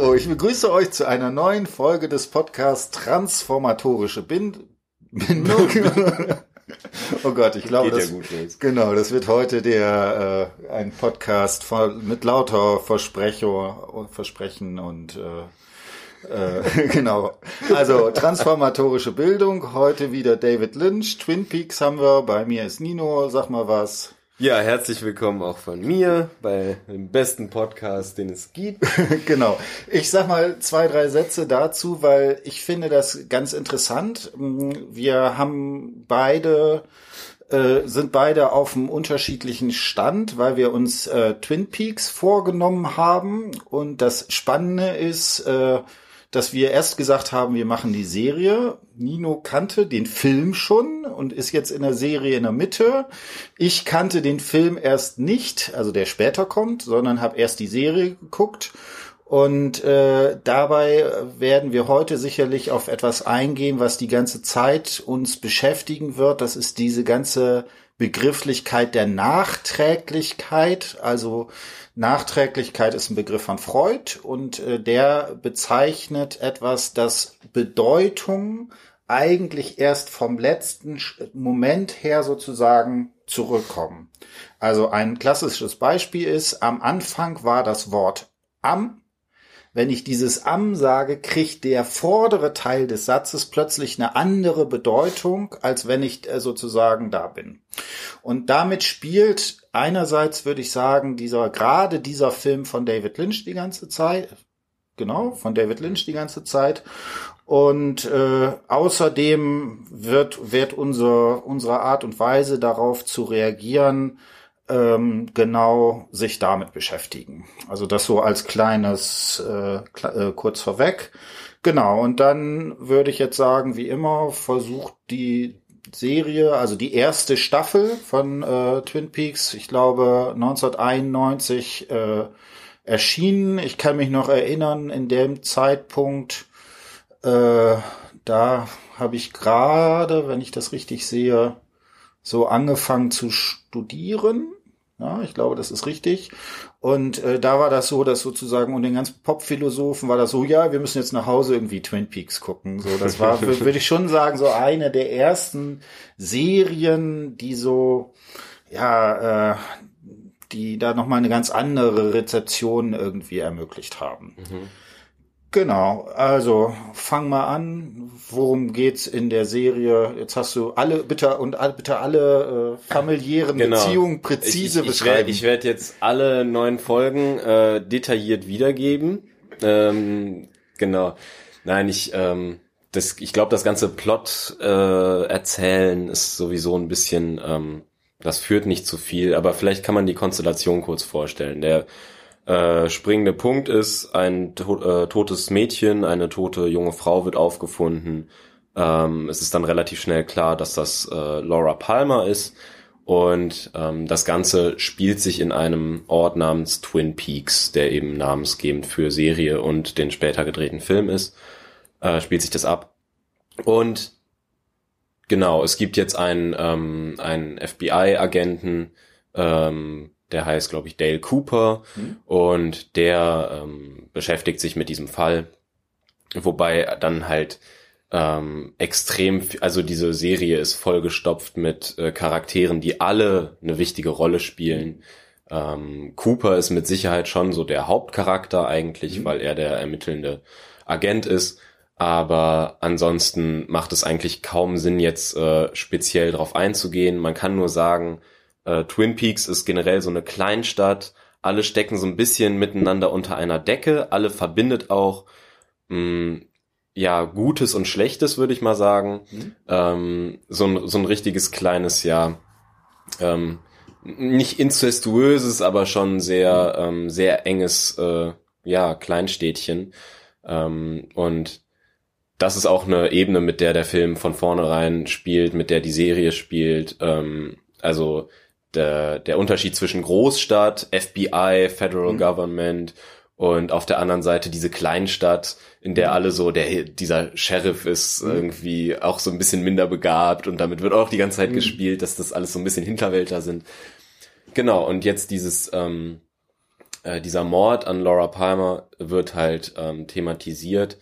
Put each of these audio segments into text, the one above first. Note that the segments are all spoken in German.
Oh, ich begrüße euch zu einer neuen Folge des Podcasts Transformatorische Bind Bindung. oh Gott, ich glaube, das, ja genau, das wird heute der äh, ein Podcast voll, mit lauter Versprecho, Versprechen und äh, äh, genau. Also transformatorische Bildung. Heute wieder David Lynch. Twin Peaks haben wir. Bei mir ist Nino. Sag mal was. Ja, herzlich willkommen auch von mir bei dem besten Podcast, den es gibt. genau. Ich sag mal zwei, drei Sätze dazu, weil ich finde das ganz interessant. Wir haben beide äh, sind beide auf einem unterschiedlichen Stand, weil wir uns äh, Twin Peaks vorgenommen haben. Und das Spannende ist, äh, dass wir erst gesagt haben, wir machen die Serie. Nino kannte den Film schon und ist jetzt in der Serie in der Mitte. Ich kannte den Film erst nicht, also der später kommt, sondern habe erst die Serie geguckt. Und äh, dabei werden wir heute sicherlich auf etwas eingehen, was die ganze Zeit uns beschäftigen wird. Das ist diese ganze Begrifflichkeit der Nachträglichkeit. Also Nachträglichkeit ist ein Begriff von Freud und äh, der bezeichnet etwas, das Bedeutung eigentlich erst vom letzten Moment her sozusagen zurückkommen. Also ein klassisches Beispiel ist, am Anfang war das Wort am. Wenn ich dieses am sage, kriegt der vordere Teil des Satzes plötzlich eine andere Bedeutung, als wenn ich äh, sozusagen da bin. Und damit spielt einerseits, würde ich sagen, dieser, gerade dieser Film von David Lynch die ganze Zeit, genau, von David Lynch die ganze Zeit. Und äh, außerdem wird, wird unser, unsere Art und Weise darauf zu reagieren, ähm, genau sich damit beschäftigen. Also das so als kleines äh, äh, kurz vorweg. Genau, und dann würde ich jetzt sagen, wie immer, versucht die Serie, also die erste Staffel von äh, Twin Peaks, ich glaube 1991 äh, erschienen. Ich kann mich noch erinnern, in dem Zeitpunkt, äh, da habe ich gerade, wenn ich das richtig sehe, so angefangen zu studieren. Ja, ich glaube, das ist richtig. Und äh, da war das so, dass sozusagen und den ganzen Pop-Philosophen war das so, ja, wir müssen jetzt nach Hause irgendwie Twin Peaks gucken. So, das war, würde ich schon sagen, so eine der ersten Serien, die so, ja, äh, die da nochmal eine ganz andere Rezeption irgendwie ermöglicht haben. Mhm. Genau, also fang mal an. Worum geht's in der Serie? Jetzt hast du alle bitte und bitte alle äh, familiären genau. Beziehungen präzise ich, ich, beschreiben. Ich werde werd jetzt alle neun Folgen äh, detailliert wiedergeben. Ähm, genau. Nein, ich ähm, das, ich glaube, das ganze Plot äh, erzählen ist sowieso ein bisschen, ähm, das führt nicht zu viel, aber vielleicht kann man die Konstellation kurz vorstellen. Der äh, springende Punkt ist, ein to äh, totes Mädchen, eine tote junge Frau wird aufgefunden. Ähm, es ist dann relativ schnell klar, dass das äh, Laura Palmer ist. Und ähm, das Ganze spielt sich in einem Ort namens Twin Peaks, der eben namensgebend für Serie und den später gedrehten Film ist. Äh, spielt sich das ab. Und genau, es gibt jetzt einen, ähm, einen FBI-Agenten, ähm, der heißt, glaube ich, Dale Cooper mhm. und der ähm, beschäftigt sich mit diesem Fall, wobei dann halt ähm, extrem, also diese Serie ist vollgestopft mit äh, Charakteren, die alle eine wichtige Rolle spielen. Ähm, Cooper ist mit Sicherheit schon so der Hauptcharakter eigentlich, mhm. weil er der ermittelnde Agent ist. Aber ansonsten macht es eigentlich kaum Sinn, jetzt äh, speziell darauf einzugehen. Man kann nur sagen, äh, Twin Peaks ist generell so eine Kleinstadt. Alle stecken so ein bisschen miteinander unter einer Decke. Alle verbindet auch mh, ja Gutes und Schlechtes, würde ich mal sagen. Mhm. Ähm, so, ein, so ein richtiges kleines, ja, ähm, nicht incestuöses, aber schon sehr, ähm, sehr enges, äh, ja, Kleinstädtchen. Ähm, und das ist auch eine Ebene, mit der der Film von vornherein spielt, mit der die Serie spielt. Ähm, also der, der Unterschied zwischen Großstadt, FBI, Federal mhm. Government und auf der anderen Seite diese Kleinstadt, in der mhm. alle so, der, dieser Sheriff ist mhm. irgendwie auch so ein bisschen minder begabt und damit wird auch die ganze Zeit mhm. gespielt, dass das alles so ein bisschen Hinterwälter sind. Genau, und jetzt dieses, ähm, äh, dieser Mord an Laura Palmer wird halt ähm, thematisiert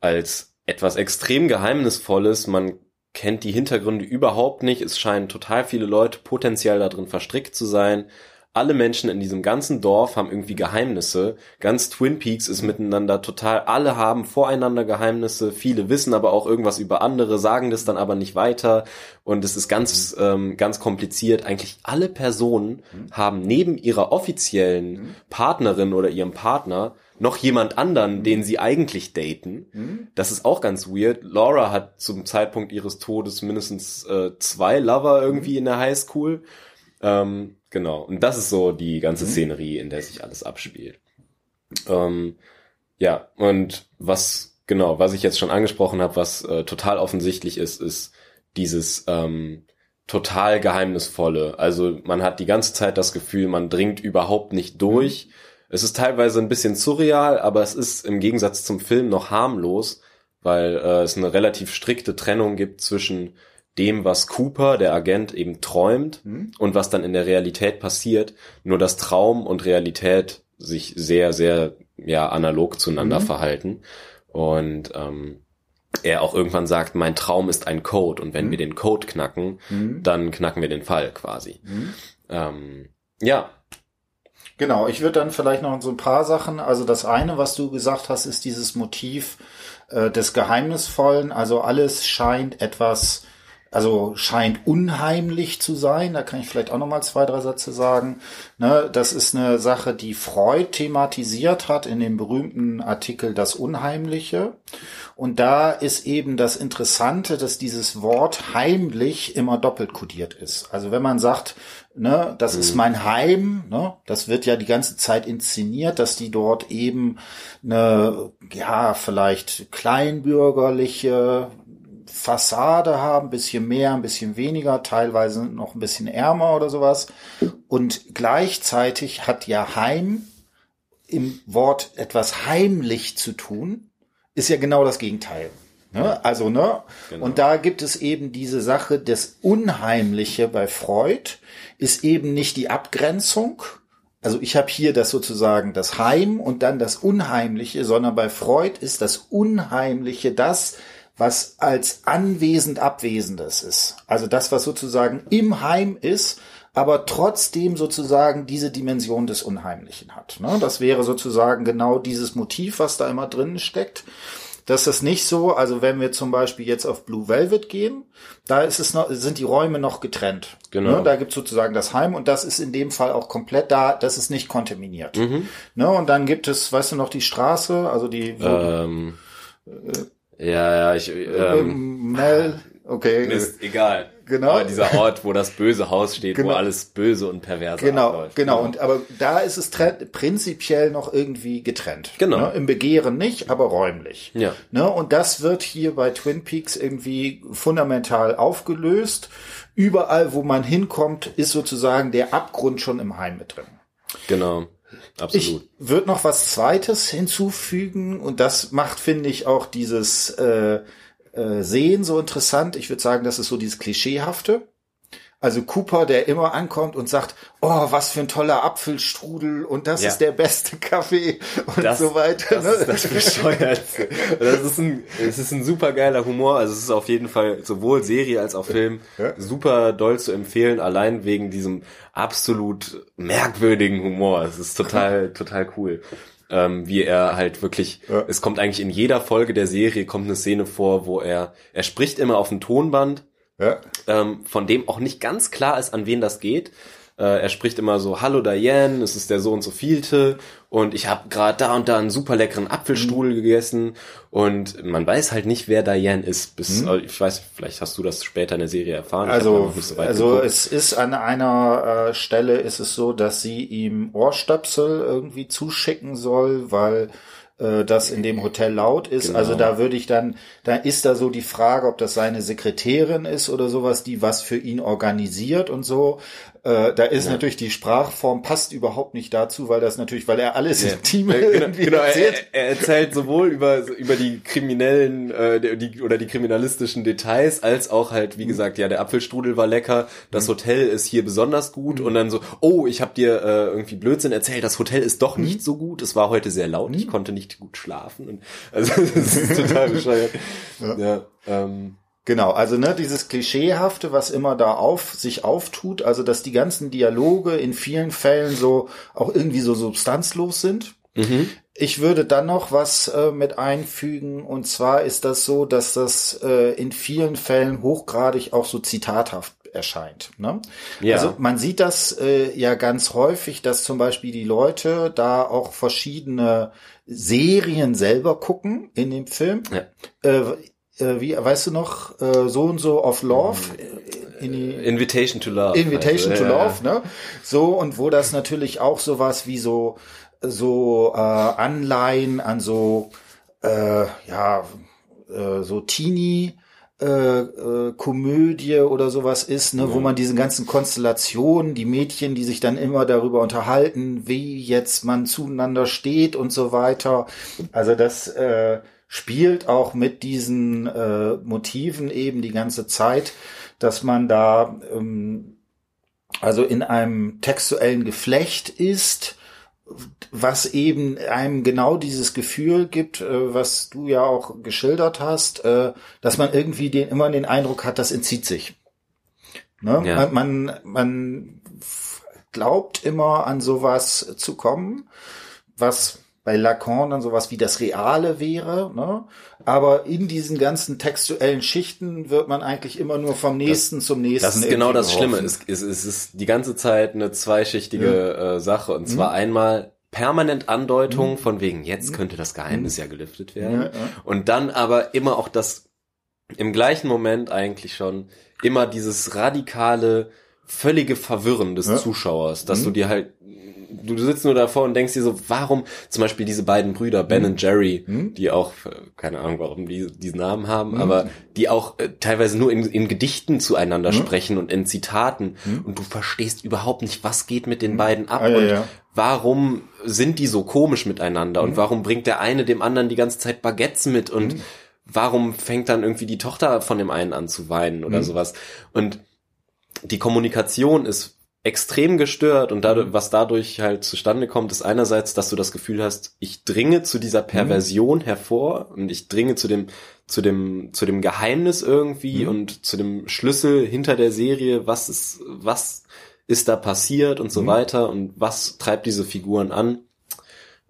als etwas extrem Geheimnisvolles. Man kennt die Hintergründe überhaupt nicht. Es scheinen total viele Leute potenziell darin verstrickt zu sein alle Menschen in diesem ganzen Dorf haben irgendwie Geheimnisse. Ganz Twin Peaks ist miteinander total, alle haben voreinander Geheimnisse, viele wissen aber auch irgendwas über andere, sagen das dann aber nicht weiter und es ist ganz, ähm, ganz kompliziert. Eigentlich alle Personen haben neben ihrer offiziellen Partnerin oder ihrem Partner noch jemand anderen, den sie eigentlich daten. Das ist auch ganz weird. Laura hat zum Zeitpunkt ihres Todes mindestens äh, zwei Lover irgendwie in der Highschool. Ähm, Genau. Und das ist so die ganze mhm. Szenerie, in der sich alles abspielt. Ähm, ja, und was, genau, was ich jetzt schon angesprochen habe, was äh, total offensichtlich ist, ist dieses ähm, total geheimnisvolle. Also man hat die ganze Zeit das Gefühl, man dringt überhaupt nicht durch. Mhm. Es ist teilweise ein bisschen surreal, aber es ist im Gegensatz zum Film noch harmlos, weil äh, es eine relativ strikte Trennung gibt zwischen dem, was Cooper, der Agent, eben träumt mhm. und was dann in der Realität passiert. Nur dass Traum und Realität sich sehr, sehr ja analog zueinander mhm. verhalten. Und ähm, er auch irgendwann sagt, mein Traum ist ein Code und wenn mhm. wir den Code knacken, mhm. dann knacken wir den Fall quasi. Mhm. Ähm, ja. Genau, ich würde dann vielleicht noch so ein paar Sachen, also das eine, was du gesagt hast, ist dieses Motiv äh, des Geheimnisvollen, also alles scheint etwas also scheint unheimlich zu sein. Da kann ich vielleicht auch noch mal zwei, drei Sätze sagen. Ne, das ist eine Sache, die Freud thematisiert hat in dem berühmten Artikel Das Unheimliche. Und da ist eben das Interessante, dass dieses Wort heimlich immer doppelt kodiert ist. Also wenn man sagt, ne, das mhm. ist mein Heim, ne, das wird ja die ganze Zeit inszeniert, dass die dort eben eine, ja, vielleicht kleinbürgerliche, Fassade haben, bisschen mehr, ein bisschen weniger, teilweise noch ein bisschen ärmer oder sowas. Und gleichzeitig hat ja Heim im Wort etwas heimlich zu tun, ist ja genau das Gegenteil. Ne? Also, ne? Genau. Und da gibt es eben diese Sache, das Unheimliche bei Freud ist eben nicht die Abgrenzung. Also ich habe hier das sozusagen das Heim und dann das Unheimliche, sondern bei Freud ist das Unheimliche das, was als anwesend Abwesendes ist. Also das, was sozusagen im Heim ist, aber trotzdem sozusagen diese Dimension des Unheimlichen hat. Ne? Das wäre sozusagen genau dieses Motiv, was da immer drin steckt. Das ist nicht so, also wenn wir zum Beispiel jetzt auf Blue Velvet gehen, da ist es noch, sind die Räume noch getrennt. Genau. Ne? Da gibt es sozusagen das Heim und das ist in dem Fall auch komplett da, das ist nicht kontaminiert. Mhm. Ne? Und dann gibt es, weißt du noch, die Straße, also die. Ähm, äh, ja, ja, ich. Ähm, Mel, okay. Ist egal. Genau. Aber dieser Ort, wo das böse Haus steht, genau. wo alles böse und pervers genau, abläuft. Genau, genau. Und aber da ist es prinzipiell noch irgendwie getrennt. Genau. Ne? Im Begehren nicht, aber räumlich. Ja. Ne? Und das wird hier bei Twin Peaks irgendwie fundamental aufgelöst. Überall, wo man hinkommt, ist sozusagen der Abgrund schon im Heim mit drin. Genau. Absolut. Ich würde noch was Zweites hinzufügen und das macht, finde ich, auch dieses äh, äh, Sehen so interessant. Ich würde sagen, das ist so dieses Klischeehafte. Also Cooper, der immer ankommt und sagt, oh, was für ein toller Apfelstrudel und das ja. ist der beste Kaffee und das, so weiter. Das ne? ist das Bescheuertste. Das ist ein, es ist ein super geiler Humor. Also es ist auf jeden Fall sowohl Serie als auch Film ja. super doll zu empfehlen, allein wegen diesem absolut merkwürdigen Humor. Es ist total, total cool. Ähm, wie er halt wirklich, ja. es kommt eigentlich in jeder Folge der Serie kommt eine Szene vor, wo er, er spricht immer auf dem Tonband ja. ähm, von dem auch nicht ganz klar ist, an wen das geht. Äh, er spricht immer so, hallo Diane, es ist der so und so vielte und ich habe gerade da und da einen super leckeren Apfelstrudel mhm. gegessen und man weiß halt nicht, wer Diane ist. Bis, mhm. ich weiß, vielleicht hast du das später in der Serie erfahren. Also, so also geguckt. es ist an einer äh, Stelle ist es so, dass sie ihm Ohrstöpsel irgendwie zuschicken soll, weil äh, dass in dem Hotel laut ist. Genau. Also da würde ich dann, da ist da so die Frage, ob das seine Sekretärin ist oder sowas, die was für ihn organisiert und so. Äh, da ist Ja. natürlich die Sprachform passt überhaupt nicht dazu, weil das natürlich, weil er alles Ja. Intime Äh, genau, irgendwie genau, er, erzählt. er erzählt sowohl über über die kriminellen äh, die, oder die kriminalistischen Details als auch halt Mhm. wie gesagt ja der Apfelstrudel war lecker das Hotel ist hier besonders gut Mhm. und dann so oh ich habe dir äh, irgendwie Blödsinn erzählt das Hotel ist doch Mhm. nicht so gut es war heute sehr laut ich konnte nicht gut schlafen und, also das ist total bescheuert ja, ähm, Genau, also ne, dieses Klischeehafte, was immer da auf sich auftut, also dass die ganzen Dialoge in vielen Fällen so auch irgendwie so substanzlos sind. mhm. Ich würde dann noch was äh, mit einfügen und zwar ist das so, dass das äh, in vielen Fällen hochgradig auch so zitathaft erscheint. Ne? Ja. Also man sieht das äh, ja ganz häufig, dass zum Beispiel die Leute da auch verschiedene Serien selber gucken in dem Film. Ja. Äh, äh, wie, weißt du noch, äh, so und so of Love? äh, In die, Invitation to Love Invitation also, to ja, Love, ne? So, und wo das natürlich auch sowas wie so, so äh, Anleihen an so, äh, ja, äh, so Teenie, äh, äh, Komödie oder sowas ist, ne, wo man diese ganzen Konstellationen, die Mädchen, die sich dann immer darüber unterhalten, wie jetzt man zueinander steht und so weiter. Also das äh, spielt auch mit diesen äh, Motiven eben die ganze Zeit, dass man da ähm, also in einem textuellen Geflecht ist, was eben einem genau dieses Gefühl gibt, äh, was du ja auch geschildert hast, äh, dass man irgendwie den, immer den Eindruck hat, das entzieht sich. Ne? Ja. Man, man, man glaubt immer an sowas zu kommen, was bei Lacan dann sowas wie das Reale wäre, ne? aber in diesen ganzen textuellen Schichten wird man eigentlich immer nur vom nächsten zum nächsten. Das ist genau das Schlimme. geworfen. Es, es, es ist die ganze Zeit eine zweischichtige äh, Sache. Und zwar Mhm. einmal permanent Andeutung von wegen, jetzt könnte das Geheimnis ja gelüftet werden. Ja, ja. Und dann aber immer auch das, im gleichen Moment eigentlich schon, immer dieses radikale, völlige Verwirren des Ja. Zuschauers, dass Mhm. du dir halt, du sitzt nur davor und denkst dir so, warum, zum Beispiel diese beiden Brüder, Ben und Jerry, Mhm. die auch, äh, keine Ahnung, warum die diesen Namen haben, Mhm. aber die auch äh, teilweise nur in, in Gedichten zueinander Mhm. sprechen und in Zitaten Mhm. und du verstehst überhaupt nicht, was geht mit den beiden ab Ah, ja, und ja. warum sind die so komisch miteinander Mhm. und warum bringt der eine dem anderen die ganze Zeit Baguettes mit und Mhm. warum fängt dann irgendwie die Tochter von dem einen an zu weinen oder Mhm. sowas und die Kommunikation ist extrem gestört und Mhm. dadurch, was dadurch halt zustande kommt, ist einerseits, dass du das Gefühl hast, ich dringe zu dieser Mhm. Perversion hervor und ich dringe zu dem, zu dem, zu dem Geheimnis irgendwie Mhm. und zu dem Schlüssel hinter der Serie, was ist, was ist da passiert und so Mhm. weiter und was treibt diese Figuren an.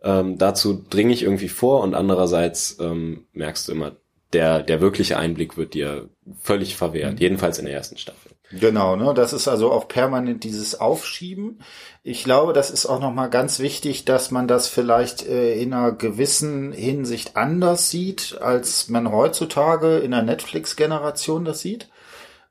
Ähm, dazu dringe ich irgendwie vor und andererseits ähm, merkst du immer, der, der wirkliche Einblick wird dir völlig verwehrt, Mhm. jedenfalls in der ersten Staffel. Genau, ne? Das ist also auch permanent dieses Aufschieben. Ich glaube, das ist auch nochmal ganz wichtig, dass man das vielleicht äh, in einer gewissen Hinsicht anders sieht, als man heutzutage in der Netflix-Generation das sieht.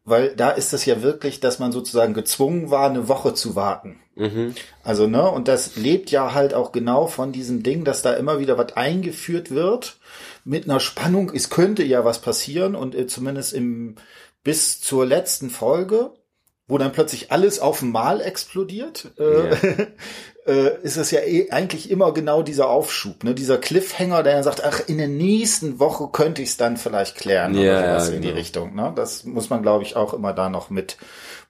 Weil da ist es ja wirklich, dass man sozusagen gezwungen war, eine Woche zu warten. Mhm. Also, ne, und das lebt ja halt auch genau von diesem Ding, dass da immer wieder was eingeführt wird mit einer Spannung. Es könnte ja was passieren und äh, zumindest im, bis zur letzten Folge, wo dann plötzlich alles auf einmal explodiert, äh, äh, ist es ja eh eigentlich immer genau dieser Aufschub, ne, dieser Cliffhanger, der dann sagt, ach, in der nächsten Woche könnte ich es dann vielleicht klären Ja, oder sowas ja, in die genau. Richtung, ne. Das muss man, glaube ich, auch immer da noch mit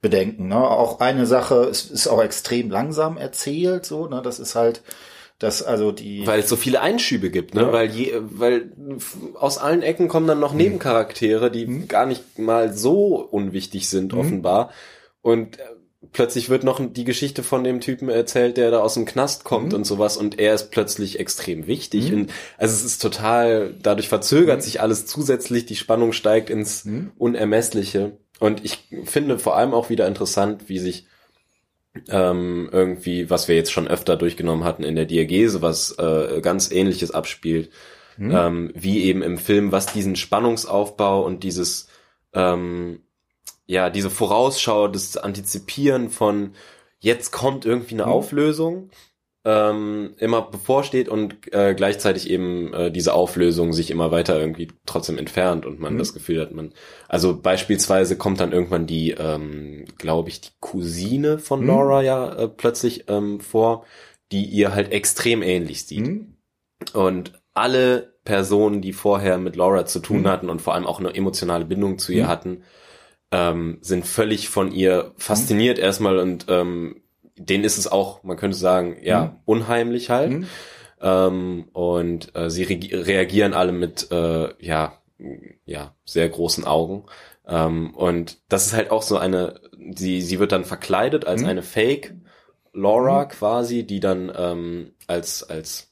bedenken. Ne? Auch eine Sache, es ist auch extrem langsam erzählt, so, ne? Das ist halt, dass also die. Weil es so viele Einschübe gibt, ne? Ja. Weil je, weil aus allen Ecken kommen dann Mhm. noch Nebencharaktere, die gar nicht mal so unwichtig sind, Mhm. offenbar. Und äh, plötzlich wird noch die Geschichte von dem Typen erzählt, der da aus dem Knast kommt Mhm. und sowas und er ist plötzlich extrem wichtig. Und also es ist total, dadurch verzögert sich alles zusätzlich, die Spannung steigt ins Mhm. Unermessliche. Und ich finde vor allem auch wieder interessant, wie sich ähm, irgendwie, was wir jetzt schon öfter durchgenommen hatten in der Diagese, was äh, ganz ähnliches abspielt, Mhm. ähm, wie eben im Film, was diesen Spannungsaufbau und dieses, ähm, ja, diese Vorausschau, das Antizipieren von jetzt kommt irgendwie eine Mhm. Auflösung, ähm, immer bevorsteht und äh, gleichzeitig eben äh, diese Auflösung sich immer weiter irgendwie trotzdem entfernt und man mhm. das Gefühl hat, man, also beispielsweise kommt dann irgendwann die, ähm, glaube ich, die Cousine von mhm. Laura ja äh, plötzlich ähm, vor, die ihr halt extrem ähnlich sieht. Mhm. Und alle Personen, die vorher mit Laura zu tun mhm. hatten und vor allem auch eine emotionale Bindung zu ihr mhm. hatten, ähm, sind völlig von ihr fasziniert mhm. erstmal und ähm, denen ist es auch, man könnte sagen, ja, mhm. unheimlich halt. Mhm. Ähm, und äh, sie re reagieren alle mit, äh, ja, ja, sehr großen Augen. Ähm, und das ist halt auch so eine, sie, sie wird dann verkleidet als mhm. eine Fake Laura mhm. quasi, die dann ähm, als, als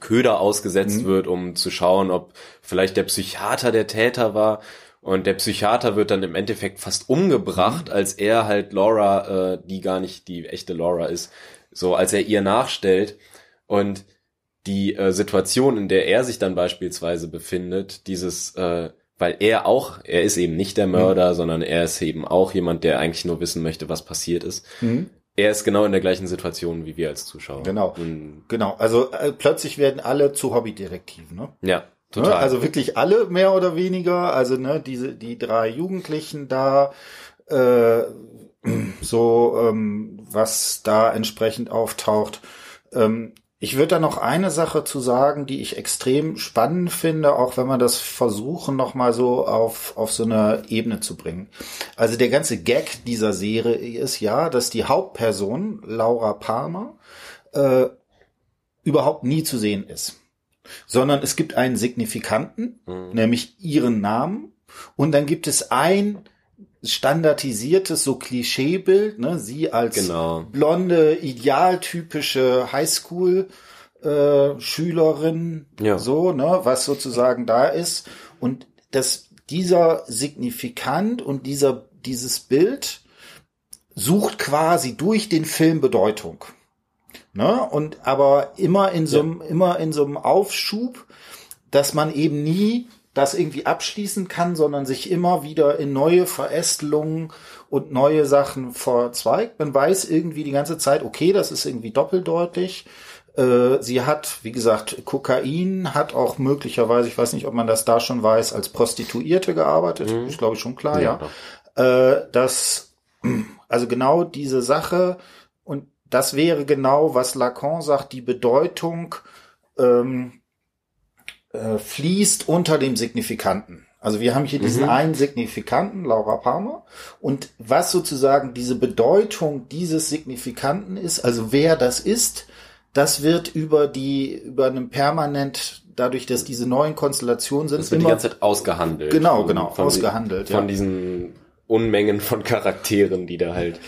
Köder ausgesetzt mhm. wird, um zu schauen, ob vielleicht der Psychiater der Täter war. Und der Psychiater wird dann im Endeffekt fast umgebracht, mhm. als er halt Laura, äh, die gar nicht die echte Laura ist, so als er ihr nachstellt. Und die äh, Situation, in der er sich dann beispielsweise befindet, dieses, äh, weil er auch, er ist eben nicht der Mörder, mhm. sondern er ist eben auch jemand, der eigentlich nur wissen möchte, was passiert ist. Mhm. Er ist genau in der gleichen Situation wie wir als Zuschauer. Genau. Und genau. Also äh, plötzlich werden alle zu Hobbydetektiven, ne? Ja. Ne? Total. Also wirklich alle mehr oder weniger. Also ne, diese die drei Jugendlichen da, äh, so ähm, was da entsprechend auftaucht. Ähm, ich würde da noch eine Sache zu sagen, die ich extrem spannend finde, auch wenn wir das versuchen, nochmal so auf, auf so eine Ebene zu bringen. Also der ganze Gag dieser Serie ist ja, dass die Hauptperson, Laura Palmer, äh, überhaupt nie zu sehen ist sondern es gibt einen Signifikanten, mhm. nämlich ihren Namen, und dann gibt es ein standardisiertes, so Klischeebild, ne, sie als genau. blonde, idealtypische Highschool äh, Schülerin, ja. so, ne, was sozusagen da ist. Und das, dieser Signifikant und dieser, dieses Bild sucht quasi durch den Film Bedeutung. Ne? Und aber immer in so einem, ja. immer in so einem Aufschub, dass man eben nie das irgendwie abschließen kann, sondern sich immer wieder in neue Verästelungen und neue Sachen verzweigt. Man weiß irgendwie die ganze Zeit, okay, das ist irgendwie doppeldeutig. Äh, sie hat, wie gesagt, Kokain, hat auch möglicherweise, ich weiß nicht, ob man das da schon weiß, als Prostituierte gearbeitet. Mhm. Ist, glaube ich, schon klar, ja. ja. Äh, das, also genau diese Sache, das wäre genau, was Lacan sagt, die Bedeutung ähm, äh, fließt unter dem Signifikanten. Also wir haben hier diesen mhm. einen Signifikanten, Laura Palmer, und was sozusagen diese Bedeutung dieses Signifikanten ist, also wer das ist, das wird über die, über einem permanent, dadurch, dass diese neuen Konstellationen sind, das wird immer, die ganze Zeit ausgehandelt. Genau, genau, von, ausgehandelt. Die, von diesen Unmengen von Charakteren, die da halt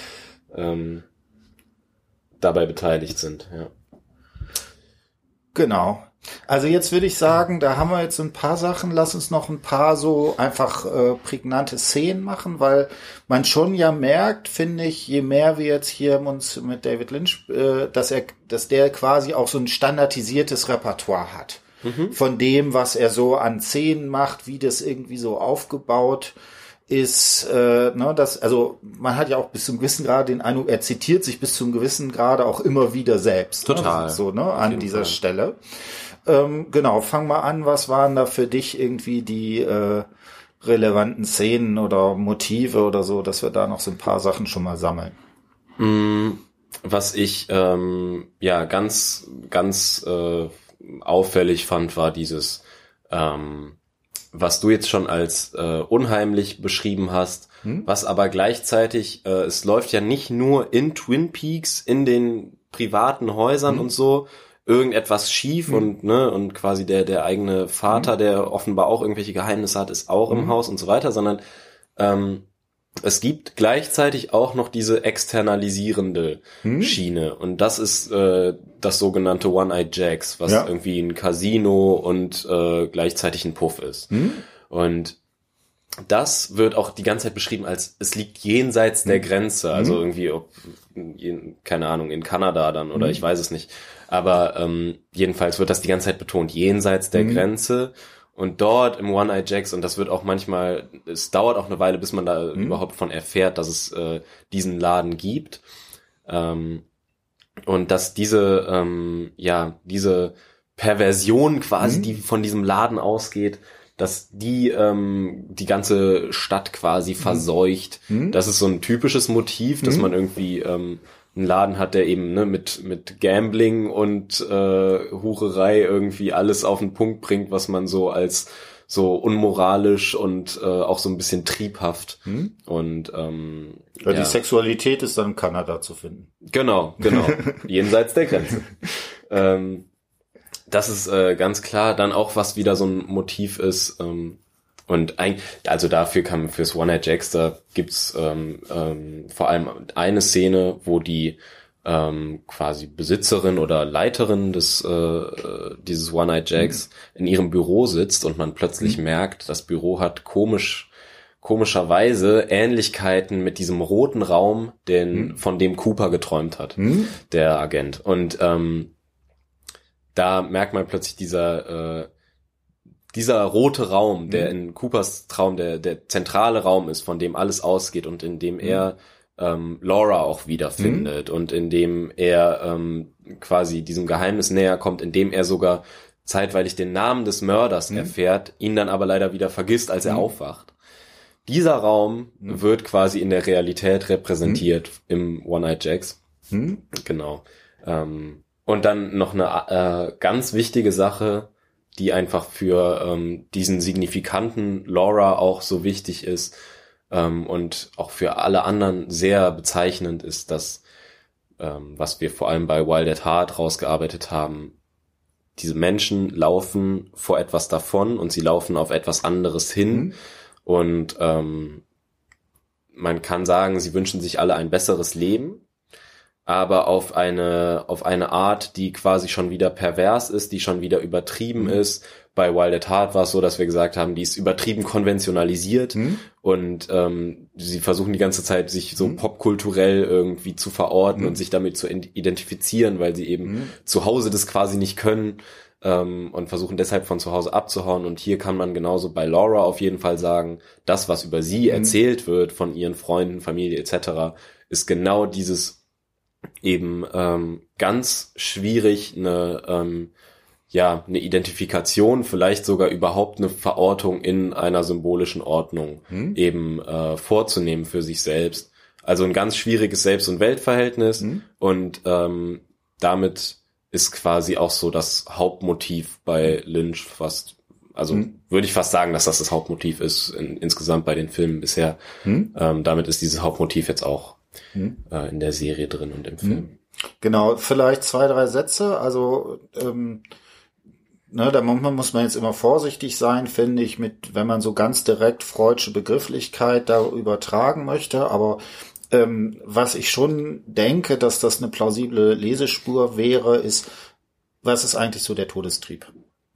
ähm, dabei beteiligt sind. Ja. Genau. Also jetzt würde ich sagen, da haben wir jetzt ein paar Sachen. Lass uns noch ein paar so einfach äh, prägnante Szenen machen, weil man schon ja merkt, finde ich, je mehr wir jetzt hier uns mit David Lynch, äh, dass er, dass der quasi auch so ein standardisiertes Repertoire hat. Mhm. Von dem, was er so an Szenen macht, wie das irgendwie so aufgebaut ist, äh, ne, das, also man hat ja auch bis zum gewissen Grade den Eindruck, er zitiert sich bis zum gewissen Grade auch immer wieder selbst. Ne? Total. Ne? So, ne, an dieser Fall. Stelle. Ähm, genau, fang mal an, was waren da für dich irgendwie die äh, relevanten Szenen oder Motive oder so, dass wir da noch so ein paar Sachen schon mal sammeln. Mm, was ich ähm, ja ganz, ganz äh, auffällig fand, war dieses ähm, was du jetzt schon als äh, unheimlich beschrieben hast, hm? was aber gleichzeitig, äh, es läuft ja nicht nur in Twin Peaks, in den privaten Häusern hm? und so, irgendetwas schief hm. und ne und quasi der der eigene Vater, hm? der offenbar auch irgendwelche Geheimnisse hat, ist auch im hm? Haus und so weiter, sondern ähm, es gibt gleichzeitig auch noch diese externalisierende hm? Schiene und das ist äh, das sogenannte One-Eyed Jacks, was ja. irgendwie ein Casino und äh, gleichzeitig ein Puff ist. Hm? Und das wird auch die ganze Zeit beschrieben als es liegt jenseits hm? der Grenze, also hm? irgendwie ob keine Ahnung in Kanada dann oder hm? ich weiß es nicht, aber ähm, jedenfalls wird das die ganze Zeit betont jenseits der hm? Grenze und dort im One Eye Jacks, und das wird auch manchmal, es dauert auch eine Weile, bis man da mhm. überhaupt von erfährt, dass es äh, diesen Laden gibt. Ähm, und dass diese, ähm, ja, diese Perversion quasi, mhm. die von diesem Laden ausgeht, dass die ähm, die ganze Stadt quasi mhm. verseucht. Mhm. Das ist so ein typisches Motiv, dass mhm. man irgendwie ähm, einen Laden hat, der eben ne, mit mit Gambling und äh, Hurerei irgendwie alles auf den Punkt bringt, was man so als so unmoralisch und äh, auch so ein bisschen triebhaft. Hm? Und ähm, ja, ja, die Sexualität ist dann in Kanada zu finden. Genau, genau. Jenseits der Grenze. ähm, das ist äh, ganz klar dann auch, was wieder so ein Motiv ist. Ähm, und ein, also dafür kann fürs One Night Jacks, da gibt's ähm, ähm, vor allem eine Szene, wo die ähm, quasi Besitzerin oder Leiterin des äh, dieses One Night Jacks mhm. in ihrem Büro sitzt und man plötzlich mhm. merkt, das Büro hat komisch komischerweise Ähnlichkeiten mit diesem roten Raum, den mhm. von dem Cooper geträumt hat, mhm. der Agent. Und ähm, da merkt man plötzlich dieser äh, dieser rote Raum, der mhm. in Coopers Traum der der zentrale Raum ist, von dem alles ausgeht und in dem mhm. er ähm, Laura auch wiederfindet mhm. und in dem er ähm, quasi diesem Geheimnis näher kommt, in dem er sogar zeitweilig den Namen des Mörders mhm. erfährt, ihn dann aber leider wieder vergisst, als er mhm. aufwacht. Dieser Raum mhm. wird quasi in der Realität repräsentiert im One Night Jacks. Genau. Ähm, und dann noch eine äh, ganz wichtige Sache, die einfach für ähm, diesen signifikanten Laura auch so wichtig ist ähm, und auch für alle anderen sehr bezeichnend ist, dass ähm, was wir vor allem bei Wild at Heart rausgearbeitet haben, diese Menschen laufen vor etwas davon und sie laufen auf etwas anderes hin mhm. und ähm, man kann sagen, sie wünschen sich alle ein besseres Leben aber auf eine, auf eine Art, die quasi schon wieder pervers ist, die schon wieder übertrieben mhm. ist. Bei Wild at Heart war es so, dass wir gesagt haben, die ist übertrieben konventionalisiert mhm. und ähm, sie versuchen die ganze Zeit, sich so mhm. popkulturell irgendwie zu verorten und mhm. sich damit zu identifizieren, weil sie eben mhm. zu Hause das quasi nicht können ähm, und versuchen deshalb von zu Hause abzuhauen. Und hier kann man genauso bei Laura auf jeden Fall sagen, das, was über sie mhm. erzählt wird von ihren Freunden, Familie etc., ist genau dieses eben ähm, ganz schwierig eine ähm, ja eine Identifikation, vielleicht sogar überhaupt eine Verortung in einer symbolischen Ordnung hm? eben äh, vorzunehmen für sich selbst. Also ein ganz schwieriges Selbst- und Weltverhältnis hm? und ähm, damit ist quasi auch so das Hauptmotiv bei Lynch fast also hm. würde ich fast sagen, dass das das Hauptmotiv ist in, insgesamt bei den Filmen bisher. Hm? Ähm, damit ist dieses Hauptmotiv jetzt auch hm. äh, in der Serie drin und im Film. Hm. Genau, vielleicht zwei, drei Sätze. Also ähm, ne, da muss man jetzt immer vorsichtig sein, finde ich, mit, wenn man so ganz direkt freudsche Begrifflichkeit da übertragen möchte. Aber ähm, was ich schon denke, dass das eine plausible Lesespur wäre, ist, was ist eigentlich so der Todestrieb?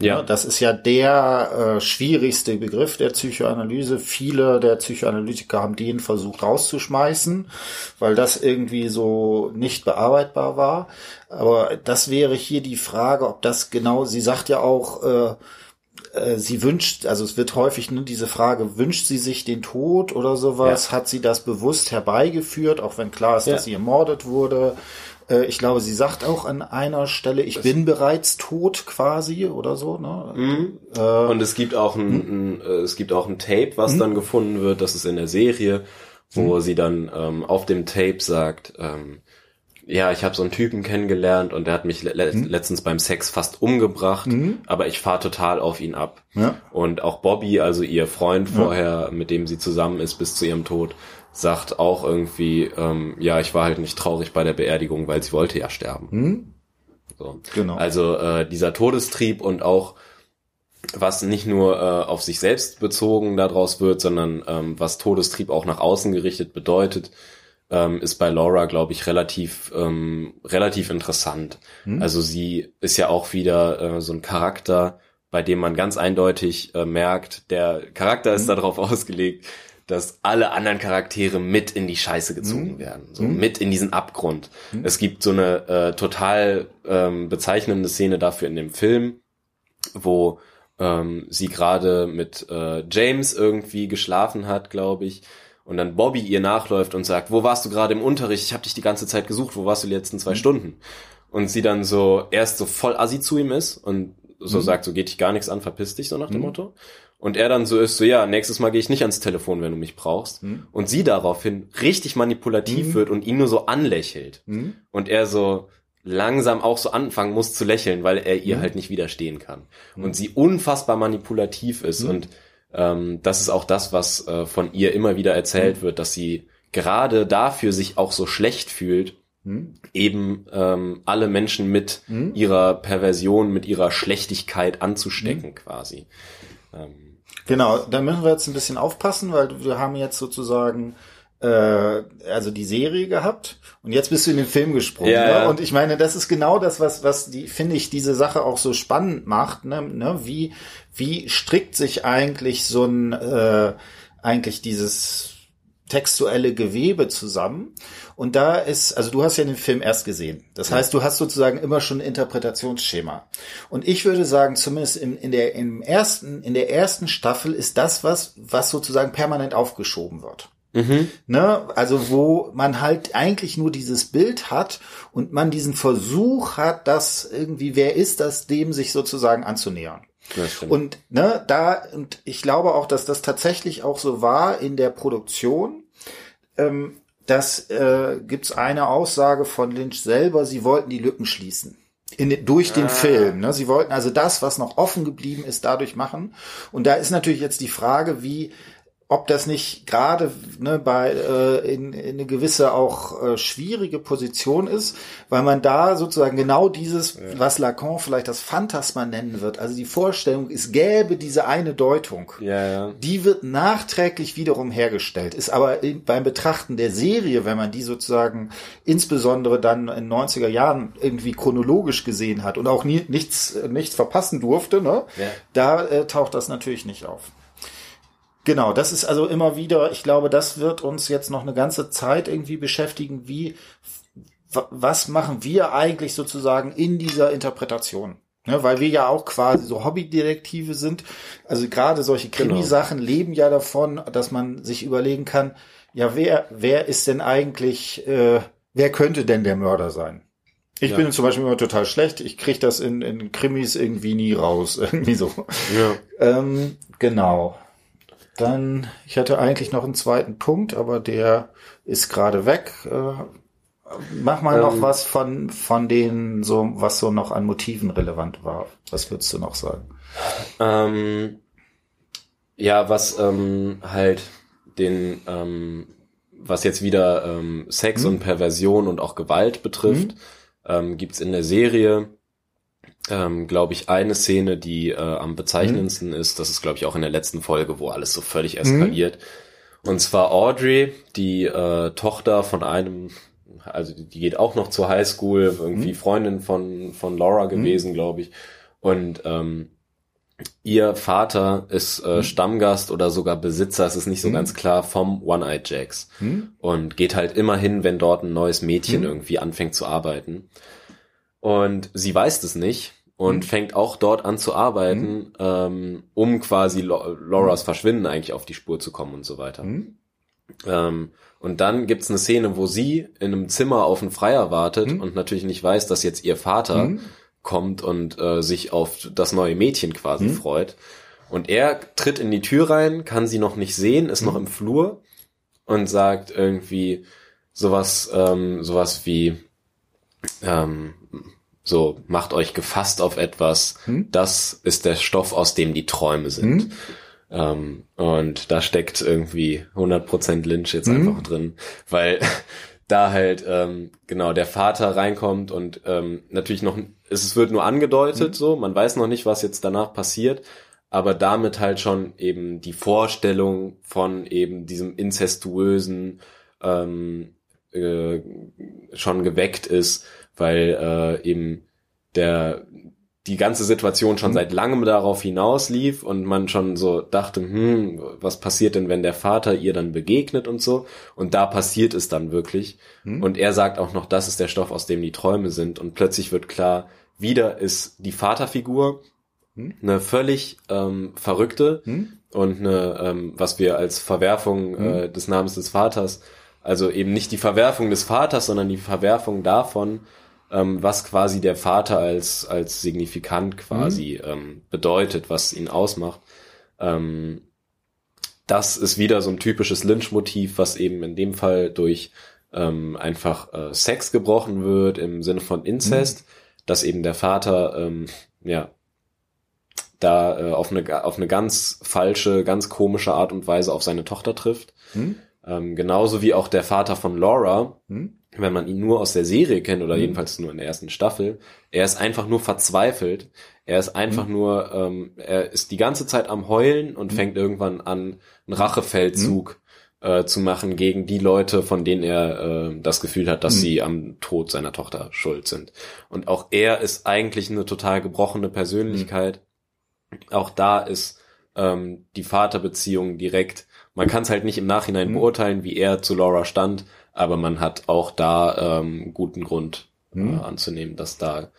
Ja. Das ist ja der äh, schwierigste Begriff der Psychoanalyse. Viele der Psychoanalytiker haben den versucht rauszuschmeißen, weil das irgendwie so nicht bearbeitbar war. Aber das wäre hier die Frage, ob das genau, sie sagt ja auch, äh, äh, sie wünscht, also es wird häufig ne, diese Frage, wünscht sie sich den Tod oder sowas? Ja. Hat sie das bewusst herbeigeführt, auch wenn klar ist, ja. dass sie ermordet wurde? Äh, ich glaube, sie sagt auch an einer Stelle, ich das bin bereits tot quasi oder so. Ne? Mhm. Äh, und es gibt auch ein, mhm. ein, äh, es gibt auch ein Tape, was mhm. dann gefunden wird. Das ist in der Serie, wo mhm. sie dann ähm, auf dem Tape sagt, ähm, ja, ich habe so einen Typen kennengelernt und der hat mich le letztens beim Sex fast umgebracht, mhm. aber ich fahre total auf ihn ab. Ja. Und auch Bobby, also ihr Freund vorher, ja. mit dem sie zusammen ist bis zu ihrem Tod, sagt auch irgendwie, ähm, ja, ich war halt nicht traurig bei der Beerdigung, weil sie wollte ja sterben. Hm? So. Genau. Also äh, dieser Todestrieb und auch was nicht nur äh, auf sich selbst bezogen daraus wird, sondern ähm, was Todestrieb auch nach außen gerichtet bedeutet, ähm, ist bei Laura, glaube ich, relativ ähm, relativ interessant. Hm? Also sie ist ja auch wieder äh, so ein Charakter, bei dem man ganz eindeutig äh, merkt, der Charakter ist hm? darauf ausgelegt, dass alle anderen Charaktere mit in die Scheiße gezogen mhm. werden, so mhm. mit in diesen Abgrund. Mhm. Es gibt so eine äh, total ähm, bezeichnende Szene dafür in dem Film, wo ähm, sie gerade mit äh, James irgendwie geschlafen hat, glaube ich, und dann Bobby ihr nachläuft und sagt, wo warst du gerade im Unterricht? Ich habe dich die ganze Zeit gesucht, wo warst du die letzten zwei mhm. Stunden? Und sie dann so erst so voll assi zu ihm ist und so mhm. sagt, so geht dich gar nichts an, verpiss dich, so nach dem mhm. Motto. Und er dann so ist, so ja, nächstes Mal gehe ich nicht ans Telefon, wenn du mich brauchst. Mhm. Und sie daraufhin richtig manipulativ mhm. wird und ihn nur so anlächelt. Mhm. Und er so langsam auch so anfangen muss zu lächeln, weil er ihr mhm. halt nicht widerstehen kann. Mhm. Und sie unfassbar manipulativ ist. Mhm. Und ähm, das ist auch das, was äh, von ihr immer wieder erzählt wird, dass sie gerade dafür sich auch so schlecht fühlt, hm. eben ähm, alle Menschen mit hm. ihrer Perversion, mit ihrer Schlechtigkeit anzustecken hm. quasi. Ähm. Genau, da müssen wir jetzt ein bisschen aufpassen, weil wir haben jetzt sozusagen äh, also die Serie gehabt und jetzt bist du in den Film gesprungen. Ja, ne? ja. Und ich meine, das ist genau das, was, was die, finde ich, diese Sache auch so spannend macht. Ne? Ne? Wie, wie strickt sich eigentlich so ein, äh, eigentlich dieses textuelle Gewebe zusammen. Und da ist, also du hast ja den Film erst gesehen. Das ja. heißt, du hast sozusagen immer schon ein Interpretationsschema. Und ich würde sagen, zumindest in, in der, im ersten, in der ersten Staffel ist das was, was sozusagen permanent aufgeschoben wird. Mhm. Ne? Also wo man halt eigentlich nur dieses Bild hat und man diesen Versuch hat, dass irgendwie, wer ist das, dem sich sozusagen anzunähern. Und ne, da, und ich glaube auch, dass das tatsächlich auch so war in der Produktion, ähm, das äh, gibt eine Aussage von Lynch selber, sie wollten die Lücken schließen. In, durch den ah. Film. Ne? Sie wollten also das, was noch offen geblieben ist, dadurch machen. Und da ist natürlich jetzt die Frage, wie ob das nicht gerade ne, bei äh, in, in eine gewisse auch äh, schwierige Position ist, weil man da sozusagen genau dieses, ja. was Lacan vielleicht das Phantasma nennen wird, also die Vorstellung, es gäbe diese eine Deutung, ja, ja. die wird nachträglich wiederum hergestellt, ist aber in, beim Betrachten der Serie, wenn man die sozusagen insbesondere dann in 90er Jahren irgendwie chronologisch gesehen hat und auch nie, nichts nichts verpassen durfte, ne, da äh, taucht das natürlich nicht auf. Genau, das ist also immer wieder, ich glaube, das wird uns jetzt noch eine ganze Zeit irgendwie beschäftigen, wie, was machen wir eigentlich sozusagen in dieser Interpretation? Ne, weil wir ja auch quasi so Hobbydetektive sind. Also gerade solche genau. Krimisachen genau. leben ja davon, dass man sich überlegen kann, ja, wer, wer ist denn eigentlich, äh, wer könnte denn der Mörder sein? Ich ja. bin zum Beispiel immer total schlecht. Ich krieg das in, in Krimis irgendwie nie raus. Irgendwie so. Ja. Ähm, genau. Dann, ich hatte eigentlich noch einen zweiten Punkt, aber der ist gerade weg. Äh, mach mal ähm, noch was von, von denen, so, was so noch an Motiven relevant war. Was würdest du noch sagen? Ähm, ja, was ähm, halt den, ähm, was jetzt wieder ähm, Sex hm? und Perversion und auch Gewalt betrifft, hm? ähm, gibt's in der Serie ähm, glaube ich, eine Szene, die äh, am bezeichnendsten mhm. ist. Das ist, glaube ich, auch in der letzten Folge, wo alles so völlig eskaliert. Mhm. Und zwar Audrey, die äh, Tochter von einem, also die geht auch noch zur Highschool, irgendwie mhm. Freundin von, von Laura mhm. gewesen, glaube ich. Und ähm, ihr Vater ist äh, mhm. Stammgast oder sogar Besitzer, es ist nicht so mhm. ganz klar, vom One-Eyed Jacks. Und geht halt immer hin, wenn dort ein neues Mädchen irgendwie anfängt zu arbeiten. Und sie weiß das nicht und mhm. fängt auch dort an zu arbeiten, mhm. ähm, um quasi Lauras Verschwinden eigentlich auf die Spur zu kommen und so weiter. Mhm. Ähm, und dann gibt's eine Szene, wo sie in einem Zimmer auf einen Freier wartet mhm. und natürlich nicht weiß, dass jetzt ihr Vater mhm. kommt und äh, sich auf das neue Mädchen quasi mhm. freut. Und er tritt in die Tür rein, kann sie noch nicht sehen, ist noch im Flur und sagt irgendwie sowas, ähm, sowas wie, ähm, so, macht euch gefasst auf etwas. Hm? Das ist der Stoff, aus dem die Träume sind. Hm? Ähm, und da steckt irgendwie 100% Lynch jetzt hm? einfach drin, weil da halt ähm, genau der Vater reinkommt und ähm, natürlich noch es wird nur angedeutet hm? so man weiß noch nicht was jetzt danach passiert aber damit halt schon eben die Vorstellung von eben diesem inzestuösen ähm, äh, schon geweckt ist weil äh, eben der die ganze Situation schon mhm. seit langem darauf hinaus lief und man schon so dachte, hm, was passiert denn, wenn der Vater ihr dann begegnet und so? Und da passiert es dann wirklich. Mhm. Und er sagt auch noch, das ist der Stoff, aus dem die Träume sind. Und plötzlich wird klar, wieder ist die Vaterfigur hm? eine völlig ähm, verrückte hm? und eine, ähm, was wir als Verwerfung äh, des Namens des Vaters, also eben nicht die Verwerfung des Vaters, sondern die Verwerfung davon, ähm, was quasi der Vater als als signifikant quasi hm? ähm, bedeutet, was ihn ausmacht. Ähm, das ist wieder so ein typisches Lynch-Motiv, was eben in dem Fall durch ähm, einfach äh, Sex gebrochen wird im Sinne von Inzest, mhm. dass eben der Vater ähm, ja da äh, auf eine auf eine ganz falsche, ganz komische Art und Weise auf seine Tochter trifft. Mhm. Ähm, genauso wie auch der Vater von Laura, mhm. Wenn man ihn nur aus der Serie kennt oder mhm. jedenfalls nur in der ersten Staffel, er ist einfach nur verzweifelt. Er ist einfach mhm. nur, ähm, er ist die ganze Zeit am Heulen und mhm. fängt irgendwann an, einen Rachefeldzug äh, zu machen gegen die Leute, von denen er äh, das Gefühl hat, dass mhm. sie am Tod seiner Tochter schuld sind. Und auch er ist eigentlich eine total gebrochene Persönlichkeit. Mhm. Auch da ist ähm, die Vaterbeziehung direkt. Man kann es halt nicht im Nachhinein mhm. beurteilen, wie er zu Laura stand, aber man hat auch da ähm, guten Grund äh, mhm. anzunehmen, dass da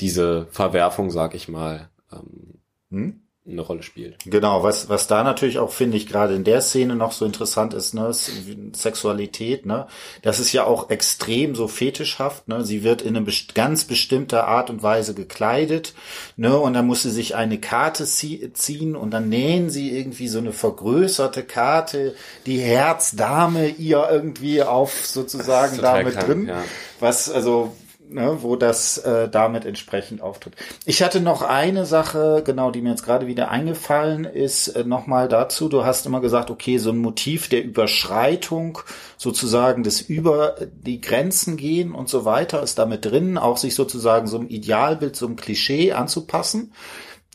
diese Verwerfung, sag ich mal, ähm, hm? Eine Rolle spielt. Genau, was, was da natürlich auch, finde ich, gerade in der Szene noch so interessant ist, ne, Sexualität, ne, das ist ja auch extrem so fetischhaft, ne, sie wird in eine best ganz bestimmter Art und Weise gekleidet, ne, und dann muss sie sich eine Karte ziehen und dann nähen sie irgendwie so eine vergrößerte Karte, die Herzdame ihr irgendwie auf sozusagen damit krank, drin, ja. was, also, ne, wo das äh, damit entsprechend auftritt. Ich hatte noch eine Sache, genau, die mir jetzt gerade wieder eingefallen ist, äh, nochmal dazu. Du hast immer gesagt, okay, so ein Motiv der Überschreitung, sozusagen des über die Grenzen gehen und so weiter, ist damit drin, auch sich sozusagen so ein Idealbild, so ein Klischee anzupassen.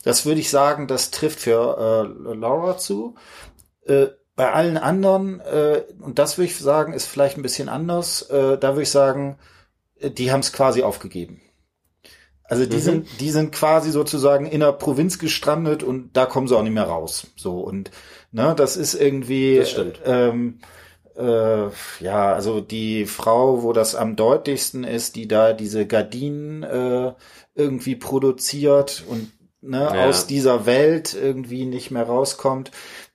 Das würde ich sagen, das trifft für äh, Laura zu. Äh, bei allen anderen, äh, und das würde ich sagen, ist vielleicht ein bisschen anders, äh, da würde ich sagen, die haben es quasi aufgegeben. Also die mhm. sind, die sind quasi sozusagen in der Provinz gestrandet und da kommen sie auch nicht mehr raus. So und ne, das ist irgendwie. Das stimmt. Ähm, äh, ja, also die Frau, wo das am deutlichsten ist, die da diese Gardinen äh, irgendwie produziert und ne, ja. aus dieser Welt irgendwie nicht mehr rauskommt.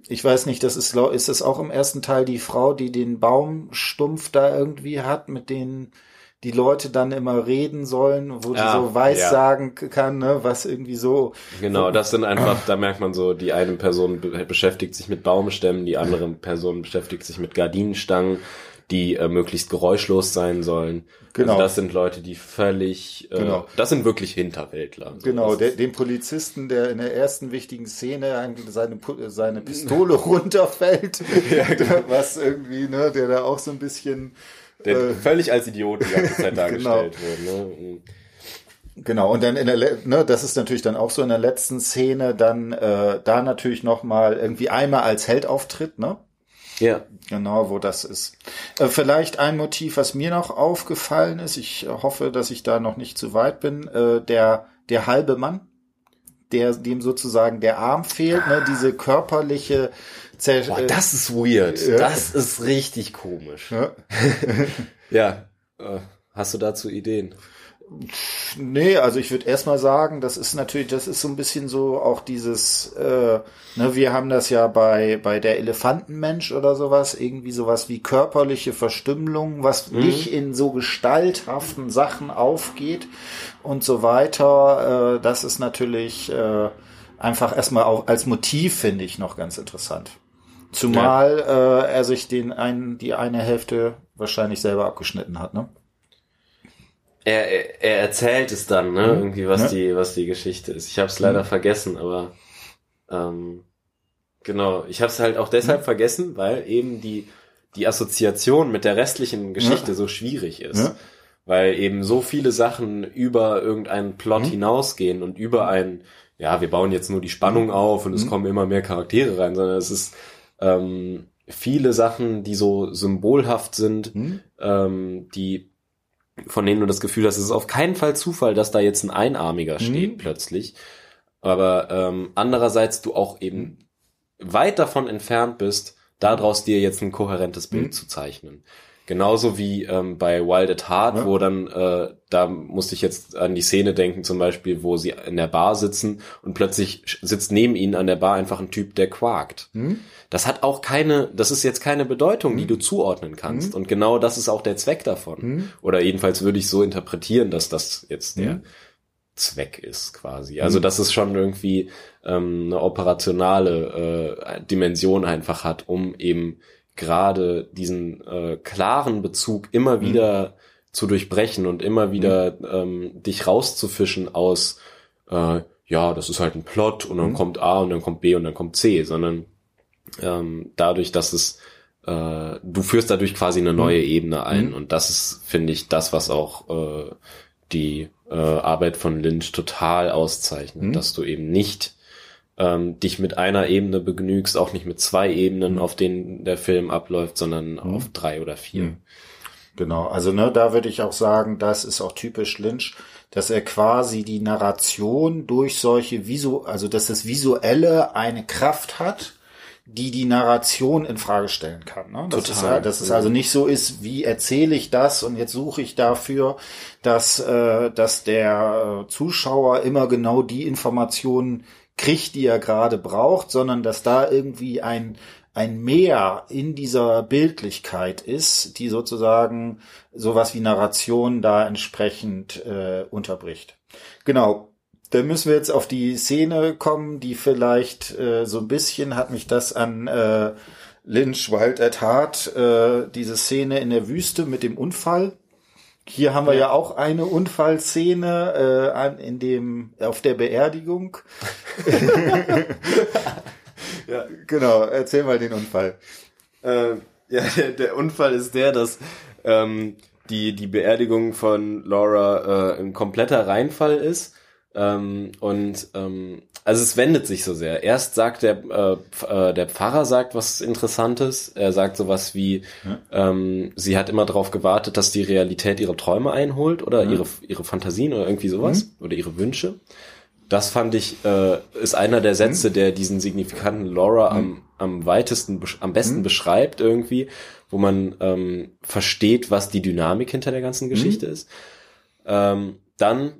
Ich weiß nicht, das ist, ist es auch im ersten Teil die Frau, die den Baumstumpf da irgendwie hat, mit den die Leute dann immer reden sollen, wo ja, die so weiß ja. sagen kann, ne, was irgendwie so. Genau, das sind einfach, da merkt man so, die eine Person beschäftigt sich mit Baumstämmen, die andere Person beschäftigt sich mit Gardinenstangen, die äh, möglichst geräuschlos sein sollen. Also genau. Also das sind Leute, die völlig, äh, genau. das sind wirklich Hinterwäldler. So. Genau, der, den Polizisten, der in der ersten wichtigen Szene eigentlich seine, seine Pistole runterfällt, ja, genau. was irgendwie, ne, der da auch so ein bisschen der äh, völlig als Idiot die ganze Zeit dargestellt genau. wird. Ne? Genau, und dann in der, ne, das ist natürlich dann auch so in der letzten Szene, dann äh, da natürlich nochmal irgendwie einmal als Held auftritt, ne? Ja. Genau, wo das ist. Äh, vielleicht ein Motiv, was mir noch aufgefallen ist, ich hoffe, dass ich da noch nicht zu weit bin, äh, der, der halbe Mann, der, dem sozusagen der Arm fehlt, ne, diese körperliche Zer Boah, das ist weird. Ja. Das ist richtig komisch. Ja. ja. Äh, hast du dazu Ideen? Nee, also ich würde erstmal sagen, das ist natürlich, das ist so ein bisschen so auch dieses, äh, ne, wir haben das ja bei, bei der Elefantenmensch oder sowas, irgendwie sowas wie körperliche Verstümmelung, was mhm. nicht in so gestalthaften Sachen aufgeht und so weiter. Äh, das ist natürlich äh, einfach erstmal auch als Motiv, finde ich, noch ganz interessant. Zumal ja. äh, er sich den einen, die eine Hälfte wahrscheinlich selber abgeschnitten hat, ne? Er, er, er erzählt es dann, ne? Mhm. Irgendwie, was ja. die, was die Geschichte ist. Ich habe es leider mhm. vergessen, aber ähm, genau. Ich habe es halt auch deshalb mhm. vergessen, weil eben die die Assoziation mit der restlichen Geschichte ja. so schwierig ist. Weil eben so viele Sachen über irgendeinen Plot mhm. hinausgehen und über ein, ja, wir bauen jetzt nur die Spannung auf und es mhm. kommen immer mehr Charaktere rein, sondern es ist ähm, viele Sachen, die so symbolhaft sind, hm? ähm, die von denen du das Gefühl hast, es ist auf keinen Fall Zufall, dass da jetzt ein Einarmiger hm? steht plötzlich. Aber ähm, andererseits du auch eben weit davon entfernt bist, daraus dir jetzt ein kohärentes Bild hm? zu zeichnen. Genauso wie ähm, bei Wild at Heart, ja. wo dann, äh, da musste ich jetzt an die Szene denken, zum Beispiel, wo sie in der Bar sitzen und plötzlich sitzt neben ihnen an der Bar einfach ein Typ, der quakt. Hm? Das hat auch keine, das ist jetzt keine Bedeutung, hm? die du zuordnen kannst. Hm? Und genau das ist auch der Zweck davon. Hm? Oder jedenfalls würde ich so interpretieren, dass das jetzt der hm? Zweck ist quasi. Also dass es schon irgendwie ähm, eine operationale äh, Dimension einfach hat, um eben gerade diesen äh, klaren Bezug immer mhm. wieder zu durchbrechen und immer wieder mhm. ähm, dich rauszufischen aus, äh, ja, das ist halt ein Plot und dann mhm. kommt A und dann kommt B und dann kommt C, sondern ähm, dadurch, dass es äh, du führst dadurch quasi eine neue mhm. Ebene ein mhm. und das ist, finde ich, das, was auch äh, die äh, Arbeit von Lynch total auszeichnet, mhm. dass du eben nicht ähm, dich mit einer Ebene begnügst, auch nicht mit zwei Ebenen, mhm. auf denen der Film abläuft, sondern mhm. auf drei oder vier. Mhm. Genau, also ne, da würde ich auch sagen, das ist auch typisch Lynch, dass er quasi die Narration durch solche Visu, also dass das Visuelle eine Kraft hat, die die Narration in Frage stellen kann. Ne? Das Total. Ist, dass es also nicht so ist, wie erzähle ich das und jetzt suche ich dafür, dass, äh, dass der Zuschauer immer genau die Informationen kriegt, die er gerade braucht, sondern dass da irgendwie ein, ein Mehr in dieser Bildlichkeit ist, die sozusagen sowas wie Narration da entsprechend äh, unterbricht. Genau. Da müssen wir jetzt auf die Szene kommen, die vielleicht äh, so ein bisschen hat mich das an äh, Lynch Wild at Heart, äh, diese Szene in der Wüste mit dem Unfall hier haben wir ja, ja auch eine Unfallszene äh, in dem auf der Beerdigung. ja, genau. Erzähl mal den Unfall. Äh, ja, der, der, Unfall ist der, dass ähm, die die Beerdigung von Laura äh, ein kompletter Reinfall ist ähm, und ähm, also es wendet sich so sehr. Erst sagt der äh, äh, der Pfarrer sagt was Interessantes. Er sagt sowas wie, ja. ähm, sie hat immer darauf gewartet, dass die Realität ihre Träume einholt oder ja. ihre ihre Fantasien oder irgendwie sowas mhm. oder ihre Wünsche. Das fand ich äh, ist einer der Sätze, mhm. der diesen signifikanten Laura mhm. am am weitesten am besten mhm. beschreibt irgendwie, wo man ähm, versteht, was die Dynamik hinter der ganzen Geschichte mhm. ist. Ähm, dann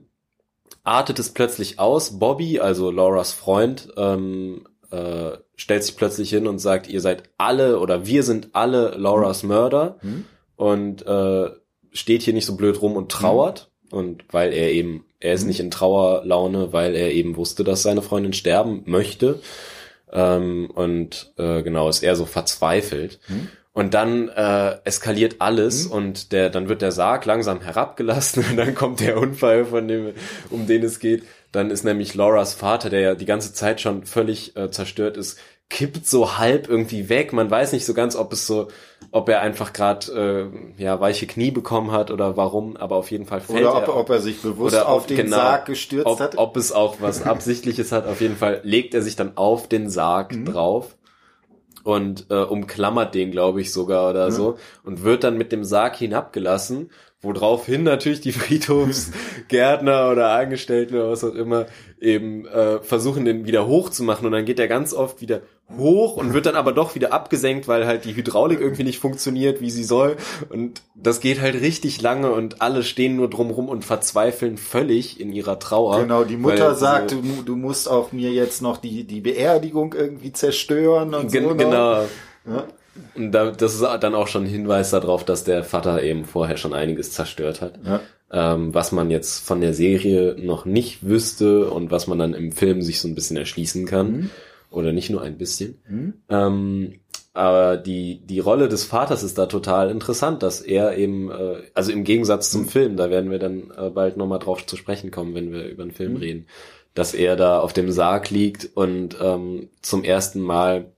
artet es plötzlich aus. Bobby, also Lauras Freund, ähm, äh, stellt sich plötzlich hin und sagt, ihr seid alle oder wir sind alle Lauras. Mörder mhm. und äh, steht hier nicht so blöd rum und trauert. Mhm. Und weil er eben, er ist mhm. nicht in Trauerlaune, weil er eben wusste, dass seine Freundin sterben möchte. Ähm, und äh, genau, ist er so verzweifelt. Und dann äh, eskaliert alles mhm. und der, dann wird der Sarg langsam herabgelassen und dann kommt der Unfall, von dem, um den es geht. Dann ist nämlich Lauras Vater, der ja die ganze Zeit schon völlig äh, zerstört ist, kippt so halb irgendwie weg. Man weiß nicht so ganz, ob es so, ob er einfach gerade äh, ja weiche Knie bekommen hat oder warum, aber auf jeden Fall fällt oder ob, er. ob er sich bewusst auf den genau, Sarg gestürzt ob, hat. Ob es auch was Absichtliches hat. Auf jeden Fall legt er sich dann auf den Sarg mhm. drauf und äh, umklammert den, glaube ich, sogar oder mhm. so und wird dann mit dem Sarg hinabgelassen, woraufhin natürlich die Friedhofsgärtner oder Angestellten oder was auch immer eben äh, versuchen, den wieder hochzumachen und dann geht er ganz oft wieder hoch und wird dann aber doch wieder abgesenkt, weil halt die Hydraulik irgendwie nicht funktioniert, wie sie soll. Und das geht halt richtig lange und alle stehen nur drumrum und verzweifeln völlig in ihrer Trauer. Genau, die Mutter sagt, du, du musst auch mir jetzt noch die, die Beerdigung irgendwie zerstören und gen so. Genau. Ja. Und da, das ist dann auch schon ein Hinweis darauf, dass der Vater eben vorher schon einiges zerstört hat. Ja. Ähm, was man jetzt von der Serie noch nicht wüsste und was man dann im Film sich so ein bisschen erschließen kann. Mhm oder nicht nur ein bisschen. Mhm. Ähm, aber die, die Rolle des Vaters ist da total interessant, dass er eben, äh, also im Gegensatz zum mhm. Film, da werden wir dann äh, bald nochmal drauf zu sprechen kommen, wenn wir über den Film mhm. reden, dass er da auf dem Sarg liegt und ähm, zum ersten Mal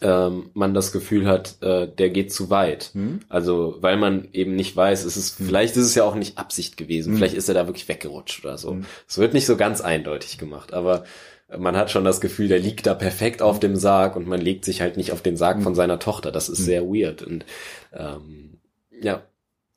ähm, man das Gefühl hat, äh, der geht zu weit. Mhm. Also weil man eben nicht weiß, es ist, mhm. vielleicht ist es ja auch nicht Absicht gewesen, mhm. vielleicht ist er da wirklich weggerutscht oder so. Mhm. Es wird nicht so ganz eindeutig gemacht, aber man hat schon das Gefühl, der liegt da perfekt auf dem Sarg und man legt sich halt nicht auf den Sarg von seiner Tochter. Das ist sehr weird. Und ähm, ja,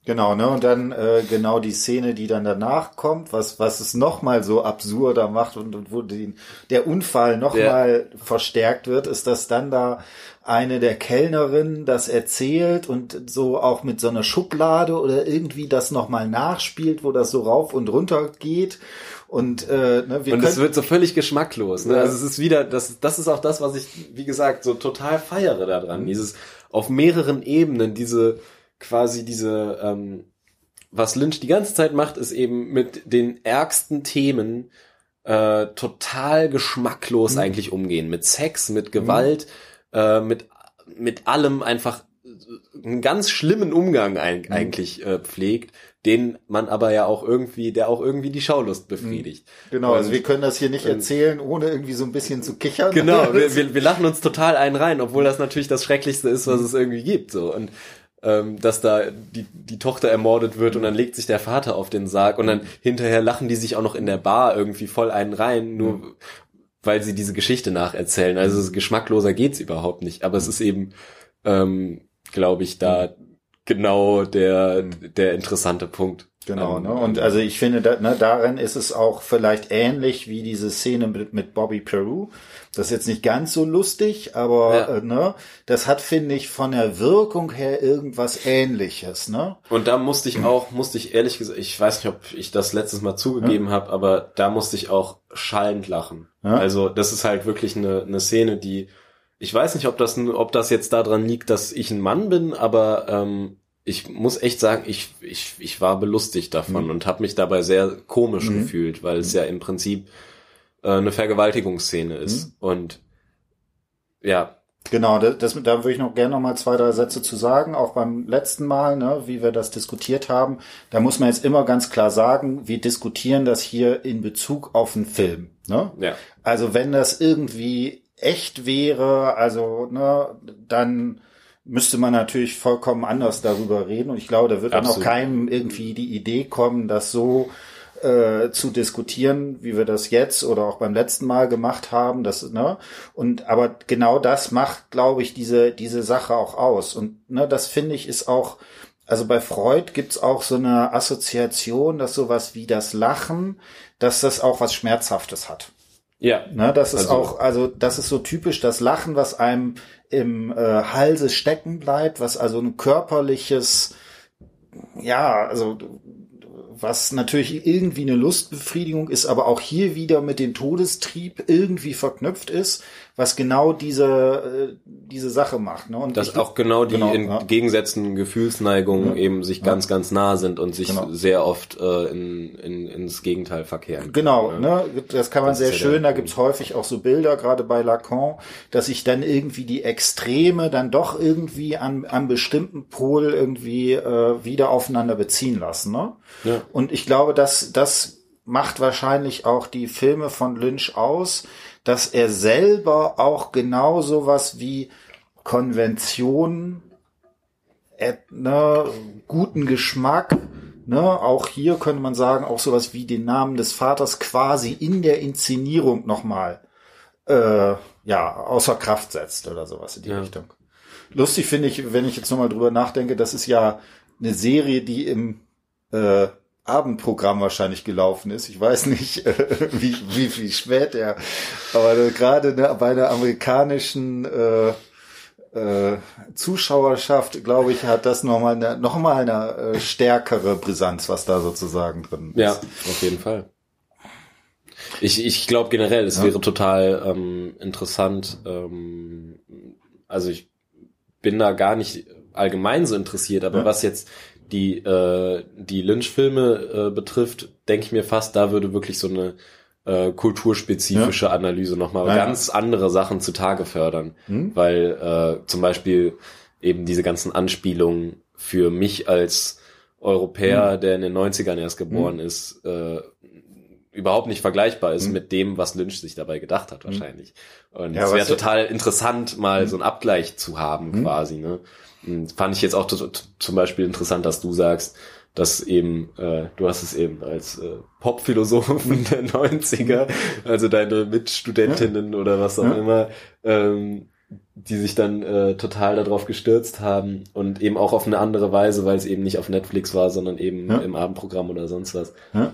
Genau, ne? Und dann äh, genau die Szene, die dann danach kommt, was was es noch mal so absurder macht und, und wo die, der Unfall noch Ja. verstärkt wird, ist, dass dann da eine der Kellnerinnen das erzählt und so auch mit so einer Schublade oder irgendwie das noch mal nachspielt, wo das so rauf und runter geht. Und äh, ne, wir Und es wird so völlig geschmacklos. Ne? Ja. Also es ist wieder, das, das ist auch das, was ich, wie gesagt, so total feiere daran. Dieses auf mehreren Ebenen, diese quasi diese, ähm, was Lynch die ganze Zeit macht, ist eben mit den ärgsten Themen äh, total geschmacklos Mhm. eigentlich umgehen. Mit Sex, mit Gewalt, äh, mit, mit allem einfach einen ganz schlimmen Umgang Mhm. eigentlich äh, pflegt, den man aber ja auch irgendwie, der auch irgendwie die Schaulust befriedigt. genau, also Und- wir können das hier nicht und- erzählen, ohne irgendwie so ein bisschen zu kichern. Genau, wir, wir, wir lachen uns total einen rein, obwohl das natürlich das Schrecklichste ist, Mhm. was es irgendwie gibt. So und ähm, dass da die, die Tochter ermordet wird und dann legt sich der Vater auf den Sarg und dann hinterher lachen die sich auch noch in der Bar irgendwie voll einen rein, nur Mhm. weil sie diese Geschichte nacherzählen. Also es- geschmackloser geht's überhaupt nicht. Aber es ist eben, ähm, glaube ich, da genau der der interessante Punkt. Genau, Ähm, ne? Und also ich finde, da, ne, darin ist es auch vielleicht ähnlich wie diese Szene mit, mit Bobby Peru. Das ist jetzt nicht ganz so lustig, aber Ja. äh, ne, das hat, finde ich, von der Wirkung her irgendwas ähnliches, ne? Und da musste ich auch, musste ich ehrlich gesagt, ich weiß nicht, ob ich das letztes Mal zugegeben habe, aber da musste ich auch schallend lachen. Ja. Also das ist halt wirklich eine, eine Szene, die, ich weiß nicht, ob das, ob das jetzt daran liegt, dass ich ein Mann bin, aber ähm, ich muss echt sagen, ich, ich, ich war belustigt davon Mhm. und habe mich dabei sehr komisch gefühlt, weil es ja im Prinzip äh, eine Vergewaltigungsszene ist. Und ja, Genau, das, das, da würde ich noch gerne noch mal zwei, drei Sätze zu sagen. Auch beim letzten Mal, ne, wie wir das diskutiert haben, da muss man jetzt immer ganz klar sagen, wir diskutieren das hier in Bezug auf einen Film. Ne? ja. Also wenn das irgendwie echt wäre, also ne, dann müsste man natürlich vollkommen anders darüber reden. Und ich glaube, da wird dann auch Absolut. keinem irgendwie die Idee kommen, das so äh, zu diskutieren, wie wir das jetzt oder auch beim letzten Mal gemacht haben. Das, ne? Und aber genau das macht, glaube ich, diese, diese Sache auch aus. Und ne, das finde ich ist auch, also bei Freud gibt's auch so eine Assoziation, dass sowas wie das Lachen, dass das auch was Schmerzhaftes hat. Ja. Ne, das ist Also- auch, also das ist so typisch das Lachen, was einem im äh, Halse stecken bleibt, was also ein körperliches, ja, also was natürlich irgendwie eine Lustbefriedigung ist, aber auch hier wieder mit dem Todestrieb irgendwie verknüpft ist, was genau diese äh, diese Sache macht. Ne? Und Dass auch genau die genau, ja. entgegengesetzten Gefühlsneigungen eben sich ganz, ganz nah sind und sich Genau. sehr oft äh, in, in, ins Gegenteil verkehren. Genau, Ja. ne, das kann man Das sehr ja schön, da gibt's häufig auch so Bilder, gerade bei Lacan, dass sich dann irgendwie die Extreme dann doch irgendwie an, an bestimmten Pol irgendwie äh, wieder aufeinander beziehen lassen. Ne? Ja. Und ich glaube, dass das macht wahrscheinlich auch die Filme von Lynch aus, dass er selber auch genau sowas wie Konventionen äh, ne, guten Geschmack, ne, auch hier könnte man sagen, auch sowas wie den Namen des Vaters quasi in der Inszenierung nochmal äh, ja, außer Kraft setzt oder sowas in die Ja. Richtung. Lustig finde ich, wenn ich jetzt nochmal drüber nachdenke, das ist ja eine Serie, die im äh, Abendprogramm wahrscheinlich gelaufen ist. Ich weiß nicht, äh, wie, wie, wie spät er, aber äh, gerade ne, bei der amerikanischen äh, äh, Zuschauerschaft, glaube ich, hat das nochmal eine, noch mal eine äh, stärkere Brisanz, was da sozusagen drin ist. Ja, auf jeden Fall. Ich, ich glaube generell, es Ja. wäre total ähm, interessant. Ähm, also ich bin da gar nicht allgemein so interessiert, aber Ja. was jetzt die äh, die Lynch-Filme äh, betrifft, denke ich mir fast, da würde wirklich so eine äh, kulturspezifische Analyse nochmal Ja, ja. ganz andere Sachen zutage fördern, Hm? weil äh, zum Beispiel eben diese ganzen Anspielungen für mich als Europäer, Hm. der in den 90ern erst geboren ist, äh, überhaupt nicht vergleichbar ist Hm. mit dem, was Lynch sich dabei gedacht hat wahrscheinlich. Und Ja, es wäre Hm. total interessant, mal so einen Abgleich zu haben quasi. Ne? Und fand ich jetzt auch zum Beispiel interessant, dass du sagst, dass eben, äh, du hast es eben als äh, Popphilosophen der 90er, also deine Mitstudentinnen oder was auch Ja. immer, ähm, die sich dann äh, total darauf gestürzt haben und eben auch auf eine andere Weise, weil es eben nicht auf Netflix war, sondern eben Ja. im Abendprogramm oder sonst was. Ja.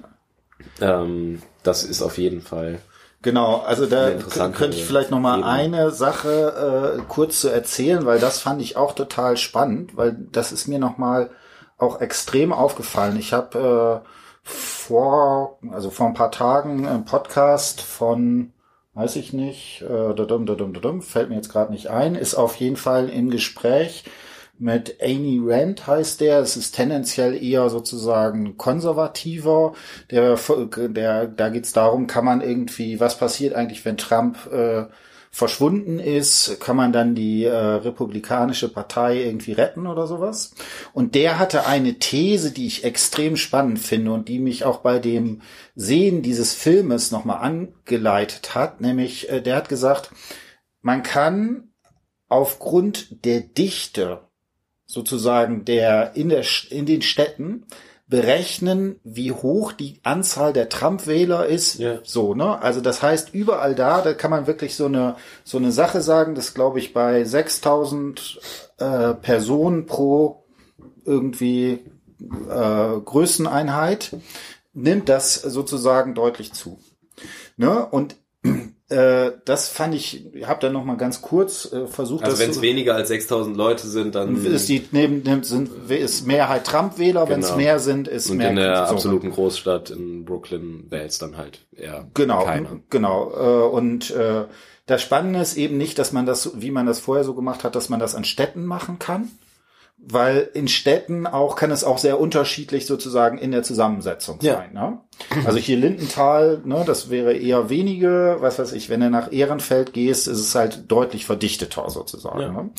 Ähm, das ist auf jeden Fall. Genau, also da könnte ich vielleicht noch mal Ebene. eine Sache äh, kurz zu erzählen, weil das fand ich auch total spannend, weil das ist mir noch mal auch extrem aufgefallen. Ich habe äh, vor, also vor ein paar Tagen einen Podcast von, weiß ich nicht, äh, dadum, dadum, dadum, fällt mir jetzt gerade nicht ein, ist auf jeden Fall im Gespräch mit Amy Rand heißt der. Es ist tendenziell eher sozusagen konservativer. Der, der, da geht's darum, kann man irgendwie, was passiert eigentlich, wenn Trump äh, verschwunden ist, kann man dann die äh, Republikanische Partei irgendwie retten oder sowas. Und der hatte eine These, die ich extrem spannend finde und die mich auch bei dem Sehen dieses Filmes nochmal angeleitet hat. Nämlich, äh, der hat gesagt, man kann aufgrund der Dichte sozusagen der in der in den Städten berechnen, wie hoch die Anzahl der Trump-Wähler ist. Ja. So, ne? Also das heißt, überall da, da kann man wirklich so eine so eine Sache sagen, das glaube ich bei 6000 äh, Personen pro irgendwie äh, Größeneinheit nimmt das sozusagen deutlich zu. Ne? Und das fand ich, ich habe dann noch mal ganz kurz äh, versucht, Also wenn es weniger als 6000 Leute sind, dann ist die neben, neben sind ist Mehrheit Trump-Wähler, wenn es Genau. mehr sind, ist und mehr in der so. absoluten Großstadt in Brooklyn es dann halt eher Genau, keiner. genau. Äh, und äh, das Spannende ist eben nicht, dass man das, wie man das vorher so gemacht hat, dass man das an Städten machen kann, weil in Städten auch kann es auch sehr unterschiedlich sozusagen in der Zusammensetzung Ja. sein. Ne? Also hier Lindenthal, ne, das wäre eher wenige, was weiß ich, wenn du nach Ehrenfeld gehst, ist es halt deutlich verdichteter sozusagen. Ja. Ne?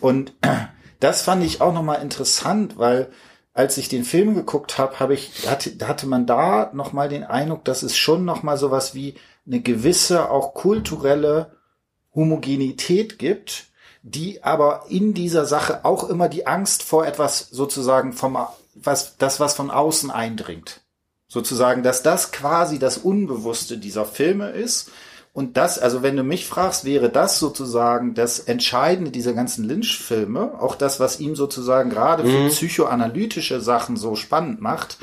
Und das fand ich auch nochmal interessant, weil als ich den Film geguckt habe, habe ich hatte, hatte man da noch mal den Eindruck, dass es schon noch mal sowas wie eine gewisse auch kulturelle Homogenität gibt, die aber in dieser Sache auch immer die Angst vor etwas sozusagen vom was das was von außen eindringt. Sozusagen, dass das quasi das Unbewusste dieser Filme ist. Und das, also wenn du mich fragst, wäre das sozusagen das Entscheidende dieser ganzen Lynch-Filme, auch das, was ihm sozusagen gerade für psychoanalytische Sachen so spannend macht,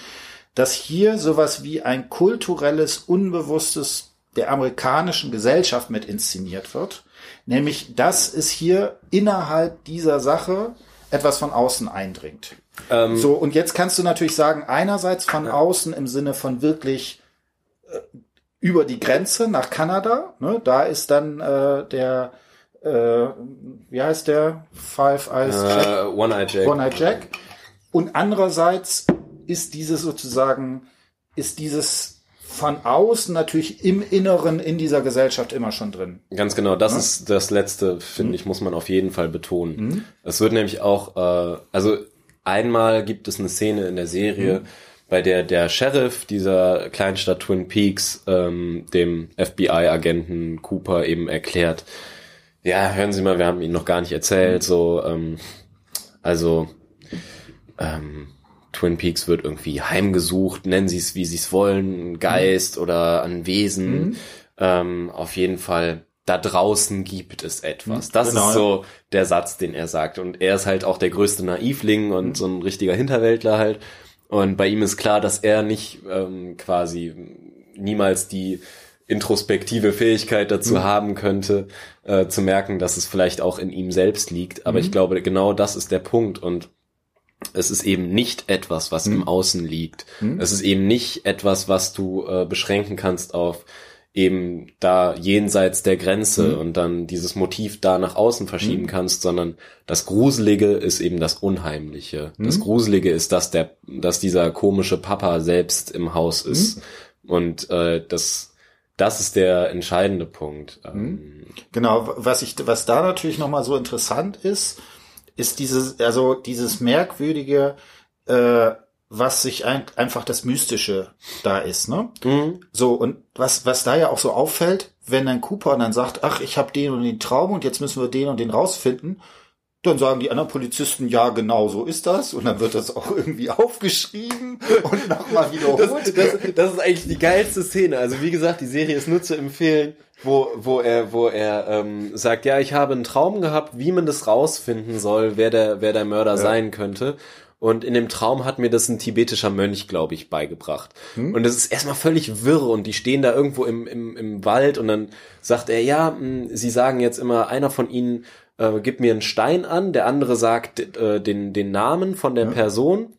dass hier sowas wie ein kulturelles, unbewusstes der amerikanischen Gesellschaft mit inszeniert wird. Nämlich, dass es hier innerhalb dieser Sache etwas von außen eindringt. Ähm, So, und jetzt kannst du natürlich sagen, einerseits von außen im Sinne von wirklich äh, über die Grenze nach Kanada, ne, da ist dann äh, der, äh, wie heißt der? Five Eyes Jack. äh, One-Eye Jack. One Eye Jack. Und andererseits ist dieses sozusagen, ist dieses von außen natürlich im Inneren in dieser Gesellschaft immer schon drin. Ganz genau, das ist das Letzte, finde ich, muss man auf jeden Fall betonen. Mhm. Es wird nämlich auch, äh, also einmal gibt es eine Szene in der Serie, Mhm. bei der der Sheriff dieser Kleinstadt Twin Peaks ähm, dem FBI-Agenten Cooper eben erklärt, ja, hören Sie mal, wir haben Ihnen noch gar nicht erzählt, Mhm. so, ähm, also ähm, Twin Peaks wird irgendwie heimgesucht, nennen Sie es, wie Sie es wollen, ein Geist oder ein Wesen. Ähm, auf jeden Fall, da draußen gibt es etwas. Das Genau. ist so der Satz, den er sagt. Und er ist halt auch der größte Naivling und so ein richtiger Hinterwäldler halt. Und bei ihm ist klar, dass er nicht ähm, quasi niemals die introspektive Fähigkeit dazu haben könnte, äh, zu merken, dass es vielleicht auch in ihm selbst liegt. Aber ich glaube, genau das ist der Punkt. Und es ist eben nicht etwas, was im Außen liegt. Es ist eben nicht etwas, was du äh, beschränken kannst auf eben da jenseits der Grenze und dann dieses Motiv da nach außen verschieben kannst, sondern das Gruselige ist eben das Unheimliche. Das Gruselige ist, dass der, dass dieser komische Papa selbst im Haus ist. Und äh, das, das ist der entscheidende Punkt. Ähm, Genau, was ich, was da natürlich nochmal so interessant ist, ist dieses, also dieses merkwürdige, äh, was sich ein, einfach das Mystische da ist, ne? So, und was, was da ja auch so auffällt, wenn ein Cooper dann sagt, ach, ich habe den und den Traum und jetzt müssen wir den und den rausfinden, Dann sagen die anderen Polizisten, ja, genau so ist das. Und dann wird das auch irgendwie aufgeschrieben und nochmal wiederholt. Das, das, das ist eigentlich die geilste Szene. Also wie gesagt, die Serie ist nur zu empfehlen, wo, wo er, wo er ähm, sagt, ja, ich habe einen Traum gehabt, wie man das rausfinden soll, wer der, wer der Mörder ja. sein könnte. Und in dem Traum hat mir das ein tibetischer Mönch, glaube ich, beigebracht. Hm? Und das ist erstmal völlig wirr und die stehen da irgendwo im, im, im Wald und dann sagt er, ja, mh, hm, sie sagen jetzt immer, einer von ihnen äh, gibt mir einen Stein an, der andere sagt äh, den, den Namen von der ja. Person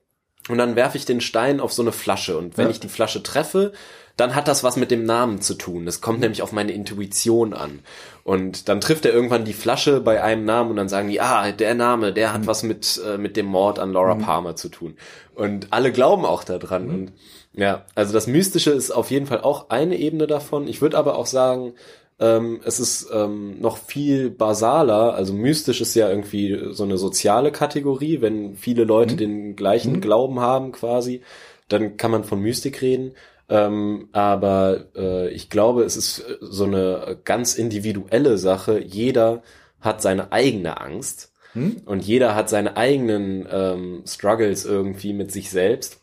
und dann werfe ich den Stein auf so eine Flasche und wenn ja. ich die Flasche treffe, dann hat das was mit dem Namen zu tun. Das kommt nämlich auf meine Intuition an. Und dann trifft er irgendwann die Flasche bei einem Namen und dann sagen die, ah, der Name, der hat mhm. was mit, äh, mit dem Mord an Laura mhm. Palmer zu tun. Und alle glauben auch daran. Mhm. Und ja, also das Mystische ist auf jeden Fall auch eine Ebene davon. Ich würde aber auch sagen, ähm, es ist ähm, noch viel basaler, also mystisch ist ja irgendwie so eine soziale Kategorie, wenn viele Leute mhm. den gleichen mhm. Glauben haben quasi, dann kann man von Mystik reden. Ähm, aber äh, ich glaube, es ist so eine ganz individuelle Sache. Jeder hat seine eigene Angst hm? und jeder hat seine eigenen ähm, Struggles irgendwie mit sich selbst.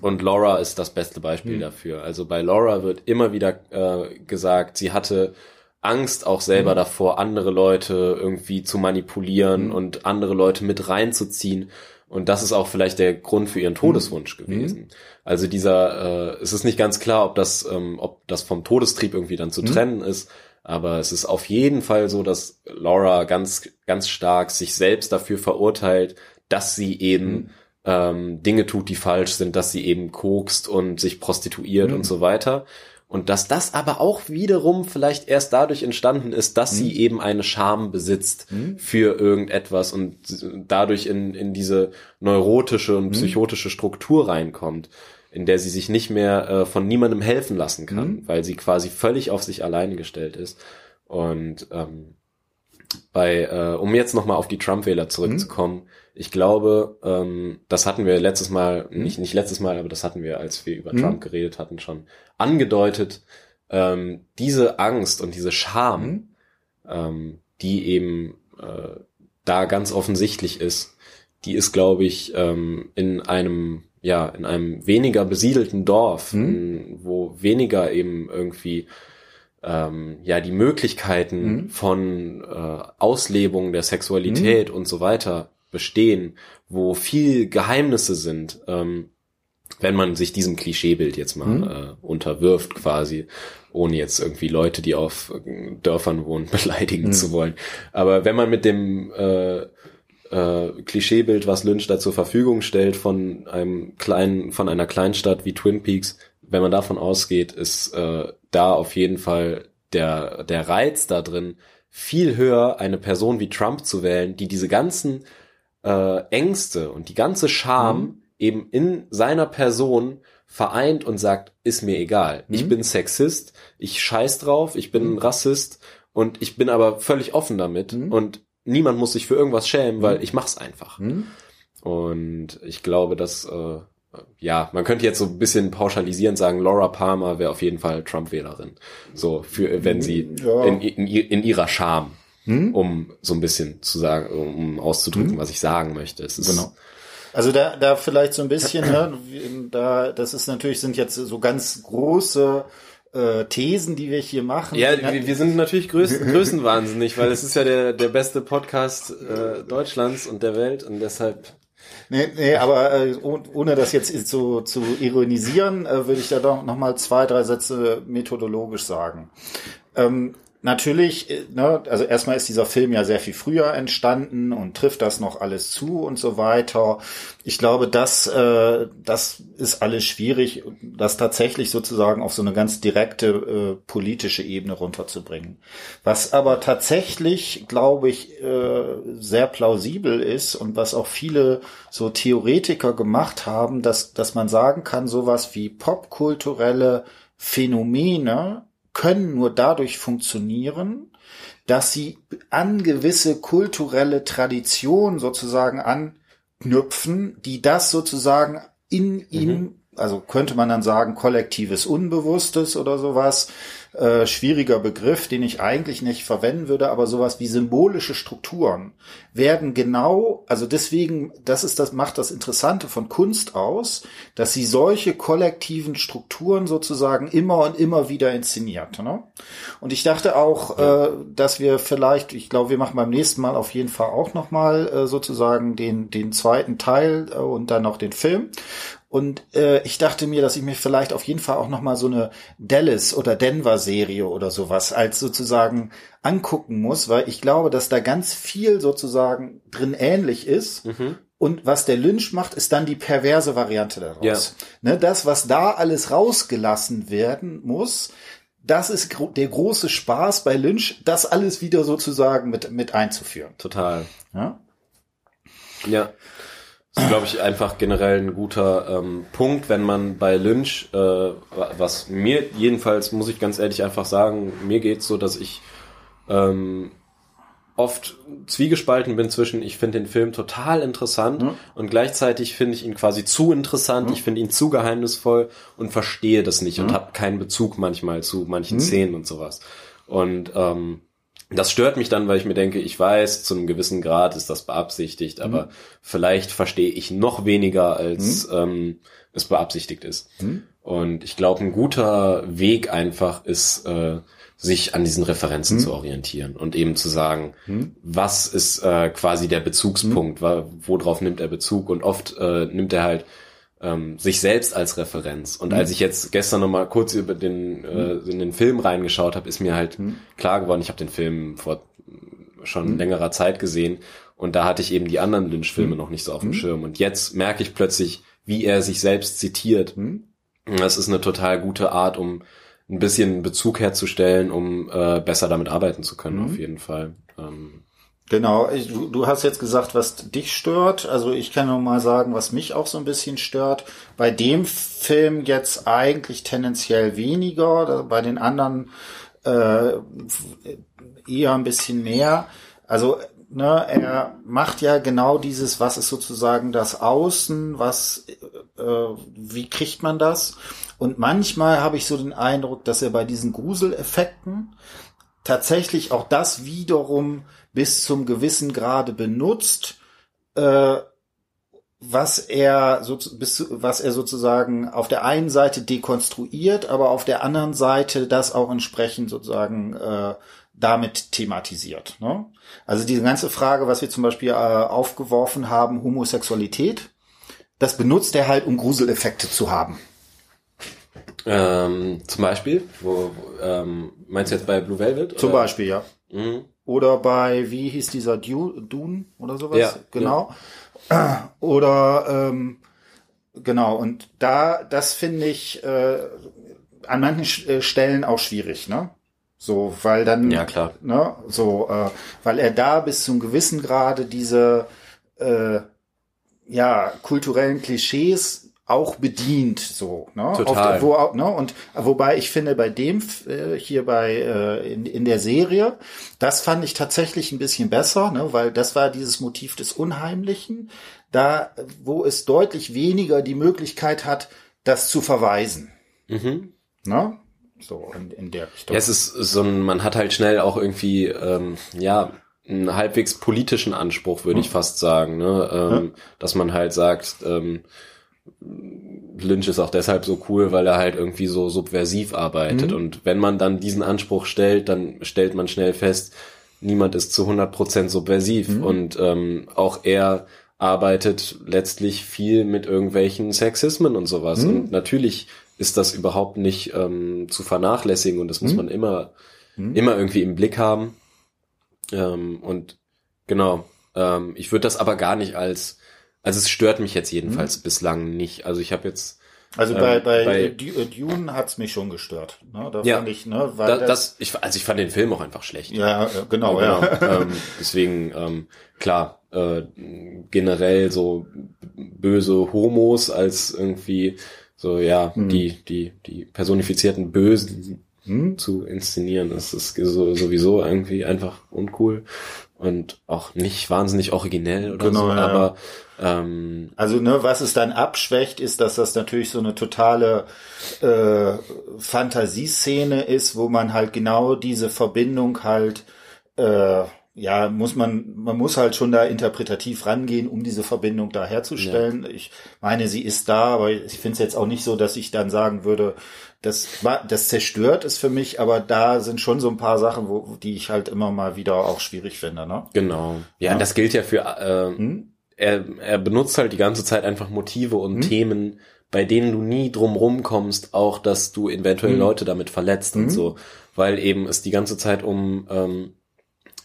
Und Laura ist das beste Beispiel hm. dafür. Also bei Laura wird immer wieder äh, gesagt, sie hatte Angst auch selber hm. davor, andere Leute irgendwie zu manipulieren hm. und andere Leute mit reinzuziehen. Und das ist auch vielleicht der Grund für ihren mhm. Todeswunsch mhm. gewesen. Also dieser, äh, es ist nicht ganz klar, ob das, ähm, ob das vom Todestrieb irgendwie dann zu mhm. trennen ist. Aber es ist auf jeden Fall so, dass Laura ganz, ganz stark sich selbst dafür verurteilt, dass sie eben mhm. Ähm, Dinge tut, die falsch sind, dass sie eben kokst und sich prostituiert und mhm. so weiter. Und dass das aber auch wiederum vielleicht erst dadurch entstanden ist, dass mhm. sie eben eine Scham besitzt mhm. für irgendetwas und dadurch in, in diese neurotische und mhm. psychotische Struktur reinkommt, in der sie sich nicht mehr äh, von niemandem helfen lassen kann, mhm. weil sie quasi völlig auf sich alleine gestellt ist. Und ähm, bei, äh, um jetzt nochmal auf die Trump-Wähler zurückzukommen, mhm. Ich glaube, ähm, das hatten wir letztes Mal, nicht, nicht letztes Mal, aber das hatten wir, als wir über mhm. Trump geredet hatten, schon angedeutet, ähm, diese Angst und diese Scham, mhm. ähm, die eben äh, da ganz offensichtlich ist, die ist, glaube ich, ähm, in einem ja in einem weniger besiedelten Dorf, mhm. in, wo weniger eben irgendwie ähm, ja die Möglichkeiten mhm. von äh, Auslebung der Sexualität mhm. und so weiter bestehen, wo viel Geheimnisse sind, ähm, wenn man sich diesem Klischeebild jetzt mal mhm. äh, unterwirft quasi, ohne jetzt irgendwie Leute, die auf Dörfern wohnen, beleidigen mhm. zu wollen. Aber wenn man mit dem äh, äh, Klischeebild, was Lynch da zur Verfügung stellt von einem kleinen, von einer Kleinstadt wie Twin Peaks, wenn man davon ausgeht, ist äh, da auf jeden Fall der, der Reiz da drin, viel höher eine Person wie Trump zu wählen, die diese ganzen äh, Ängste und die ganze Scham mhm. eben in seiner Person vereint und sagt, ist mir egal. Mhm. Ich bin Sexist, ich scheiß drauf, ich bin mhm. Rassist und ich bin aber völlig offen damit mhm. und niemand muss sich für irgendwas schämen, weil mhm. ich mach's einfach. Mhm. Und ich glaube, dass äh, ja, man könnte jetzt so ein bisschen pauschalisierend sagen, Laura Palmer wäre auf jeden Fall Trump-Wählerin. So, für, wenn sie ja. in, in, in, ihrer Scham, hm? um so ein bisschen zu sagen, um auszudrücken, hm? was ich sagen möchte. Es ist, genau. Also da, da vielleicht so ein bisschen, ne, da, das ist natürlich, sind jetzt so ganz große äh, Thesen, die wir hier machen. Ja, wir, wir sind natürlich größten, größenwahnsinnig, weil es ist ja der, der beste Podcast äh, Deutschlands und der Welt und deshalb Nee, nee, aber äh, ohne das jetzt zu, zu ironisieren, äh, würde ich da doch noch mal zwei, drei Sätze methodologisch sagen. Ähm, natürlich, äh, ne, also erstmal ist dieser Film ja sehr viel früher entstanden und trifft das noch alles zu und so weiter. Ich glaube, das, äh, das ist alles schwierig, das tatsächlich sozusagen auf so eine ganz direkte äh, politische Ebene runterzubringen. Was aber tatsächlich, glaube ich, äh, sehr plausibel ist und was auch viele so Theoretiker gemacht haben, dass, dass man sagen kann, sowas wie popkulturelle Phänomene können nur dadurch funktionieren, dass sie an gewisse kulturelle Tradition sozusagen anknüpfen, die das sozusagen in ihm, mhm. also könnte man dann sagen, kollektives Unbewusstes oder sowas, äh, schwieriger Begriff, den ich eigentlich nicht verwenden würde, aber sowas wie symbolische Strukturen werden genau, also deswegen, das ist das, macht das Interessante von Kunst aus, dass sie solche kollektiven Strukturen sozusagen immer und immer wieder inszeniert. Ne? Und ich dachte auch, ja. äh, dass wir vielleicht, ich glaube, wir machen beim nächsten Mal auf jeden Fall auch nochmal äh, sozusagen den, den zweiten Teil äh, und dann noch den Film. Und äh, ich dachte mir, dass ich mir vielleicht auf jeden Fall auch noch mal so eine Dallas oder Denver Serie oder sowas als sozusagen angucken muss, weil ich glaube, dass da ganz viel sozusagen drin ähnlich ist. Mhm. Und was der Lynch macht, ist dann die perverse Variante daraus. Ja. Ne, das, was da alles rausgelassen werden muss, das ist der große Spaß bei Lynch, das alles wieder sozusagen mit, mit einzuführen. Total. Ja. Ja. Das ist, glaube ich, einfach generell ein guter ähm, Punkt, wenn man bei Lynch, äh, was mir jedenfalls, muss ich ganz ehrlich einfach sagen, mir geht's so, dass ich ähm, oft zwiegespalten bin zwischen, ich finde den Film total interessant mhm. und gleichzeitig finde ich ihn quasi zu interessant, mhm. ich finde ihn zu geheimnisvoll und verstehe das nicht mhm. und habe keinen Bezug manchmal zu manchen mhm. Szenen und sowas. Und ähm, das stört mich dann, weil ich mir denke, ich weiß, zu einem gewissen Grad ist das beabsichtigt, aber mhm. vielleicht verstehe ich noch weniger, als mhm. ähm, es beabsichtigt ist. Mhm. Und ich glaube, ein guter Weg einfach ist, äh, sich an diesen Referenzen mhm. zu orientieren und eben zu sagen, mhm. was ist äh, quasi der Bezugspunkt, mhm. worauf nimmt er Bezug und oft äh, nimmt er halt ähm, sich selbst als Referenz. Und mhm. als ich jetzt gestern noch mal kurz über den äh, mhm. in den Film reingeschaut habe, ist mir halt mhm. klar geworden, ich habe den Film vor schon mhm. längerer Zeit gesehen und da hatte ich eben die anderen Lynch-Filme mhm. noch nicht so auf dem. Schirm. Und jetzt merke ich plötzlich, wie er sich selbst zitiert. Das ist eine total gute Art, um ein bisschen Bezug herzustellen, um äh, besser damit arbeiten zu können, auf jeden Fall. Ähm, Genau, du, du hast jetzt gesagt, was dich stört. Also ich kann nur mal sagen, was mich auch so ein bisschen stört. Bei dem Film jetzt eigentlich tendenziell weniger, bei den anderen äh, eher ein bisschen mehr. Also ne, er macht ja genau dieses, was ist sozusagen das Außen, was, äh, wie kriegt man das? Und manchmal habe ich so den Eindruck, dass er bei diesen Gruseleffekten tatsächlich auch das wiederum bis zum gewissen Grade benutzt, äh, was er so, bis, was er sozusagen auf der einen Seite dekonstruiert, aber auf der anderen Seite das auch entsprechend sozusagen äh, damit thematisiert. Ne? Also diese ganze Frage, was wir zum Beispiel äh, aufgeworfen haben, Homosexualität, das benutzt er halt, um Gruseleffekte zu haben. Ähm, zum Beispiel, wo, ähm, meinst du jetzt bei Blue Velvet? Zum Beispiel, ja. Mhm. Oder bei, wie hieß dieser Dune oder sowas? Ja, genau. Ja. Oder ähm, genau, und da, das finde ich äh, an manchen äh, Stellen auch schwierig, ne? So, weil dann, ja klar, ne, so, äh, weil er da bis zum gewissen Grade diese äh, ja kulturellen Klischees auch bedient, so, ne? Total. Auf, wo, ne? Und wobei ich finde, bei dem äh, hier bei äh, in, in der Serie, das fand ich tatsächlich ein bisschen besser, ne? Weil das war dieses Motiv des Unheimlichen, da wo es deutlich weniger die Möglichkeit hat, das zu verweisen. Mhm. Ne? So in, in der Richtung. Ja, es ist so ein, man hat halt schnell auch irgendwie, ähm, ja, einen halbwegs politischen Anspruch, würde hm. ich fast sagen, ne? Ähm, hm. Dass man halt sagt, ähm, Lynch ist auch deshalb so cool, weil er halt irgendwie so subversiv arbeitet. Mhm. Und wenn man dann diesen Anspruch stellt, dann stellt man schnell fest, niemand ist zu 100% subversiv. Mhm. Und ähm, auch er arbeitet letztlich viel mit irgendwelchen Sexismen und sowas. Mhm. Und natürlich ist das überhaupt nicht ähm, zu vernachlässigen und das muss mhm. man immer, mhm. immer irgendwie im Blick haben. Ähm, und genau, ähm, ich würde das aber gar nicht als also es stört mich jetzt jedenfalls hm. bislang nicht. Also ich habe jetzt also bei, ähm, bei, bei Dune hat's mich schon gestört. Ne? Da ja, fand ich, ne, weil da, das, ich, also ich fand den Film auch einfach schlecht. Ja, genau, ja. Genau. ähm, deswegen ähm, klar, äh, generell so böse Homos als irgendwie so ja hm. die die die personifizierten Bösen hm? zu inszenieren, das ist so, sowieso irgendwie einfach uncool. Und auch nicht wahnsinnig originell oder Genau, so, ja, aber ähm, Also, ne, was es dann abschwächt, ist, dass das natürlich so eine totale äh, Fantasieszene ist, wo man halt genau diese Verbindung halt, äh, ja, muss man, man muss halt schon da interpretativ rangehen, um diese Verbindung da herzustellen. Ich meine, sie ist da, aber ich finde es jetzt auch nicht so, dass ich dann sagen würde, das war, das zerstört es für mich, aber da sind schon so ein paar Sachen, wo, die ich halt immer mal wieder auch schwierig finde, ne? genau. Ja, das gilt ja für äh, Hm? er, er benutzt halt die ganze Zeit einfach Motive und Themen, bei denen du nie drum rumkommst, auch dass du eventuell Leute damit verletzt und so, weil eben es die ganze Zeit um ähm,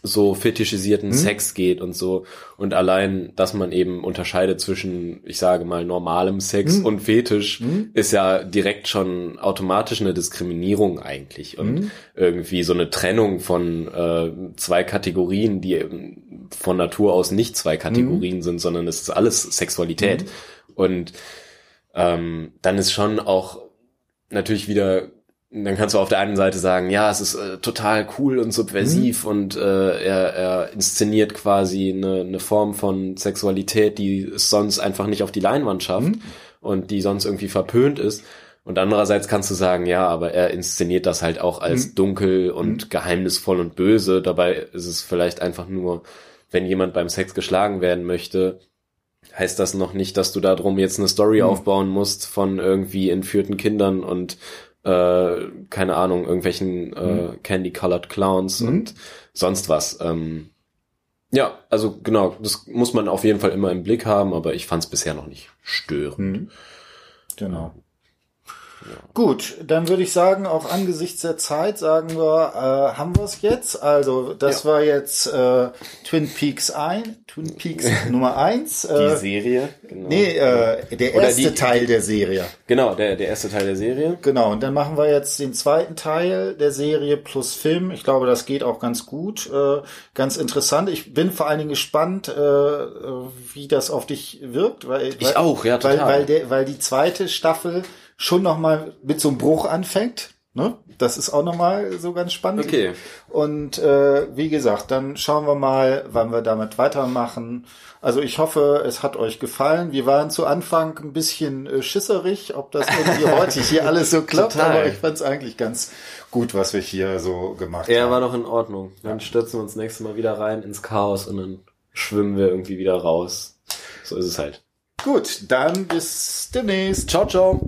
so fetischisierten Sex geht und so. Und allein, dass man eben unterscheidet zwischen, ich sage mal, normalem Sex und Fetisch, ist ja direkt schon automatisch eine Diskriminierung eigentlich. Und irgendwie so eine Trennung von äh, zwei Kategorien, die eben von Natur aus nicht zwei Kategorien sind, sondern es ist alles Sexualität. Und ähm, dann ist schon auch natürlich wieder, dann kannst du auf der einen Seite sagen, ja, es ist äh, total cool und subversiv und äh, er, er inszeniert quasi eine, eine Form von Sexualität, die es sonst einfach nicht auf die Leinwand schafft und die sonst irgendwie verpönt ist. Und andererseits kannst du sagen, ja, aber er inszeniert das halt auch als dunkel und geheimnisvoll und böse. Dabei ist es vielleicht einfach nur, wenn jemand beim Sex geschlagen werden möchte, heißt das noch nicht, dass du darum jetzt eine Story aufbauen musst von irgendwie entführten Kindern und äh, keine Ahnung, irgendwelchen äh, candy-colored Clowns und sonst was. Ähm, ja, also genau, das muss man auf jeden Fall immer im Blick haben, aber ich fand es bisher noch nicht störend. Genau. Gut, dann würde ich sagen, auch angesichts der Zeit sagen wir, äh, haben wir es jetzt. Also das war jetzt äh, Twin Peaks ein, Twin Peaks Nummer eins. Die Äh, Serie, genau. nee, äh, der Oder erste die- Teil der Serie. Genau, der, der erste Teil der Serie. Genau, und dann machen wir jetzt den zweiten Teil der Serie plus Film. Ich glaube, das geht auch ganz gut. Äh, ganz interessant. Ich bin vor allen Dingen gespannt, äh, äh, wie das auf dich wirkt. Weil, Ich weil, auch, ja, Weil, total. weil, der, weil die zweite Staffel schon nochmal mit so einem Bruch anfängt. Ne? Das ist auch nochmal so ganz spannend. Okay. Und äh, wie gesagt, dann schauen wir mal, wann wir damit weitermachen. Also ich hoffe, es hat euch gefallen. Wir waren zu Anfang ein bisschen äh, schisserig, ob das irgendwie heute hier alles so klappt, Total. aber ich fand es eigentlich ganz gut, was wir hier so gemacht Ja, haben. war doch in Ordnung. Dann stürzen wir uns nächstes Mal wieder rein ins Chaos und dann schwimmen wir irgendwie wieder raus. So ist es halt. Gut, dann bis demnächst. Ciao, ciao.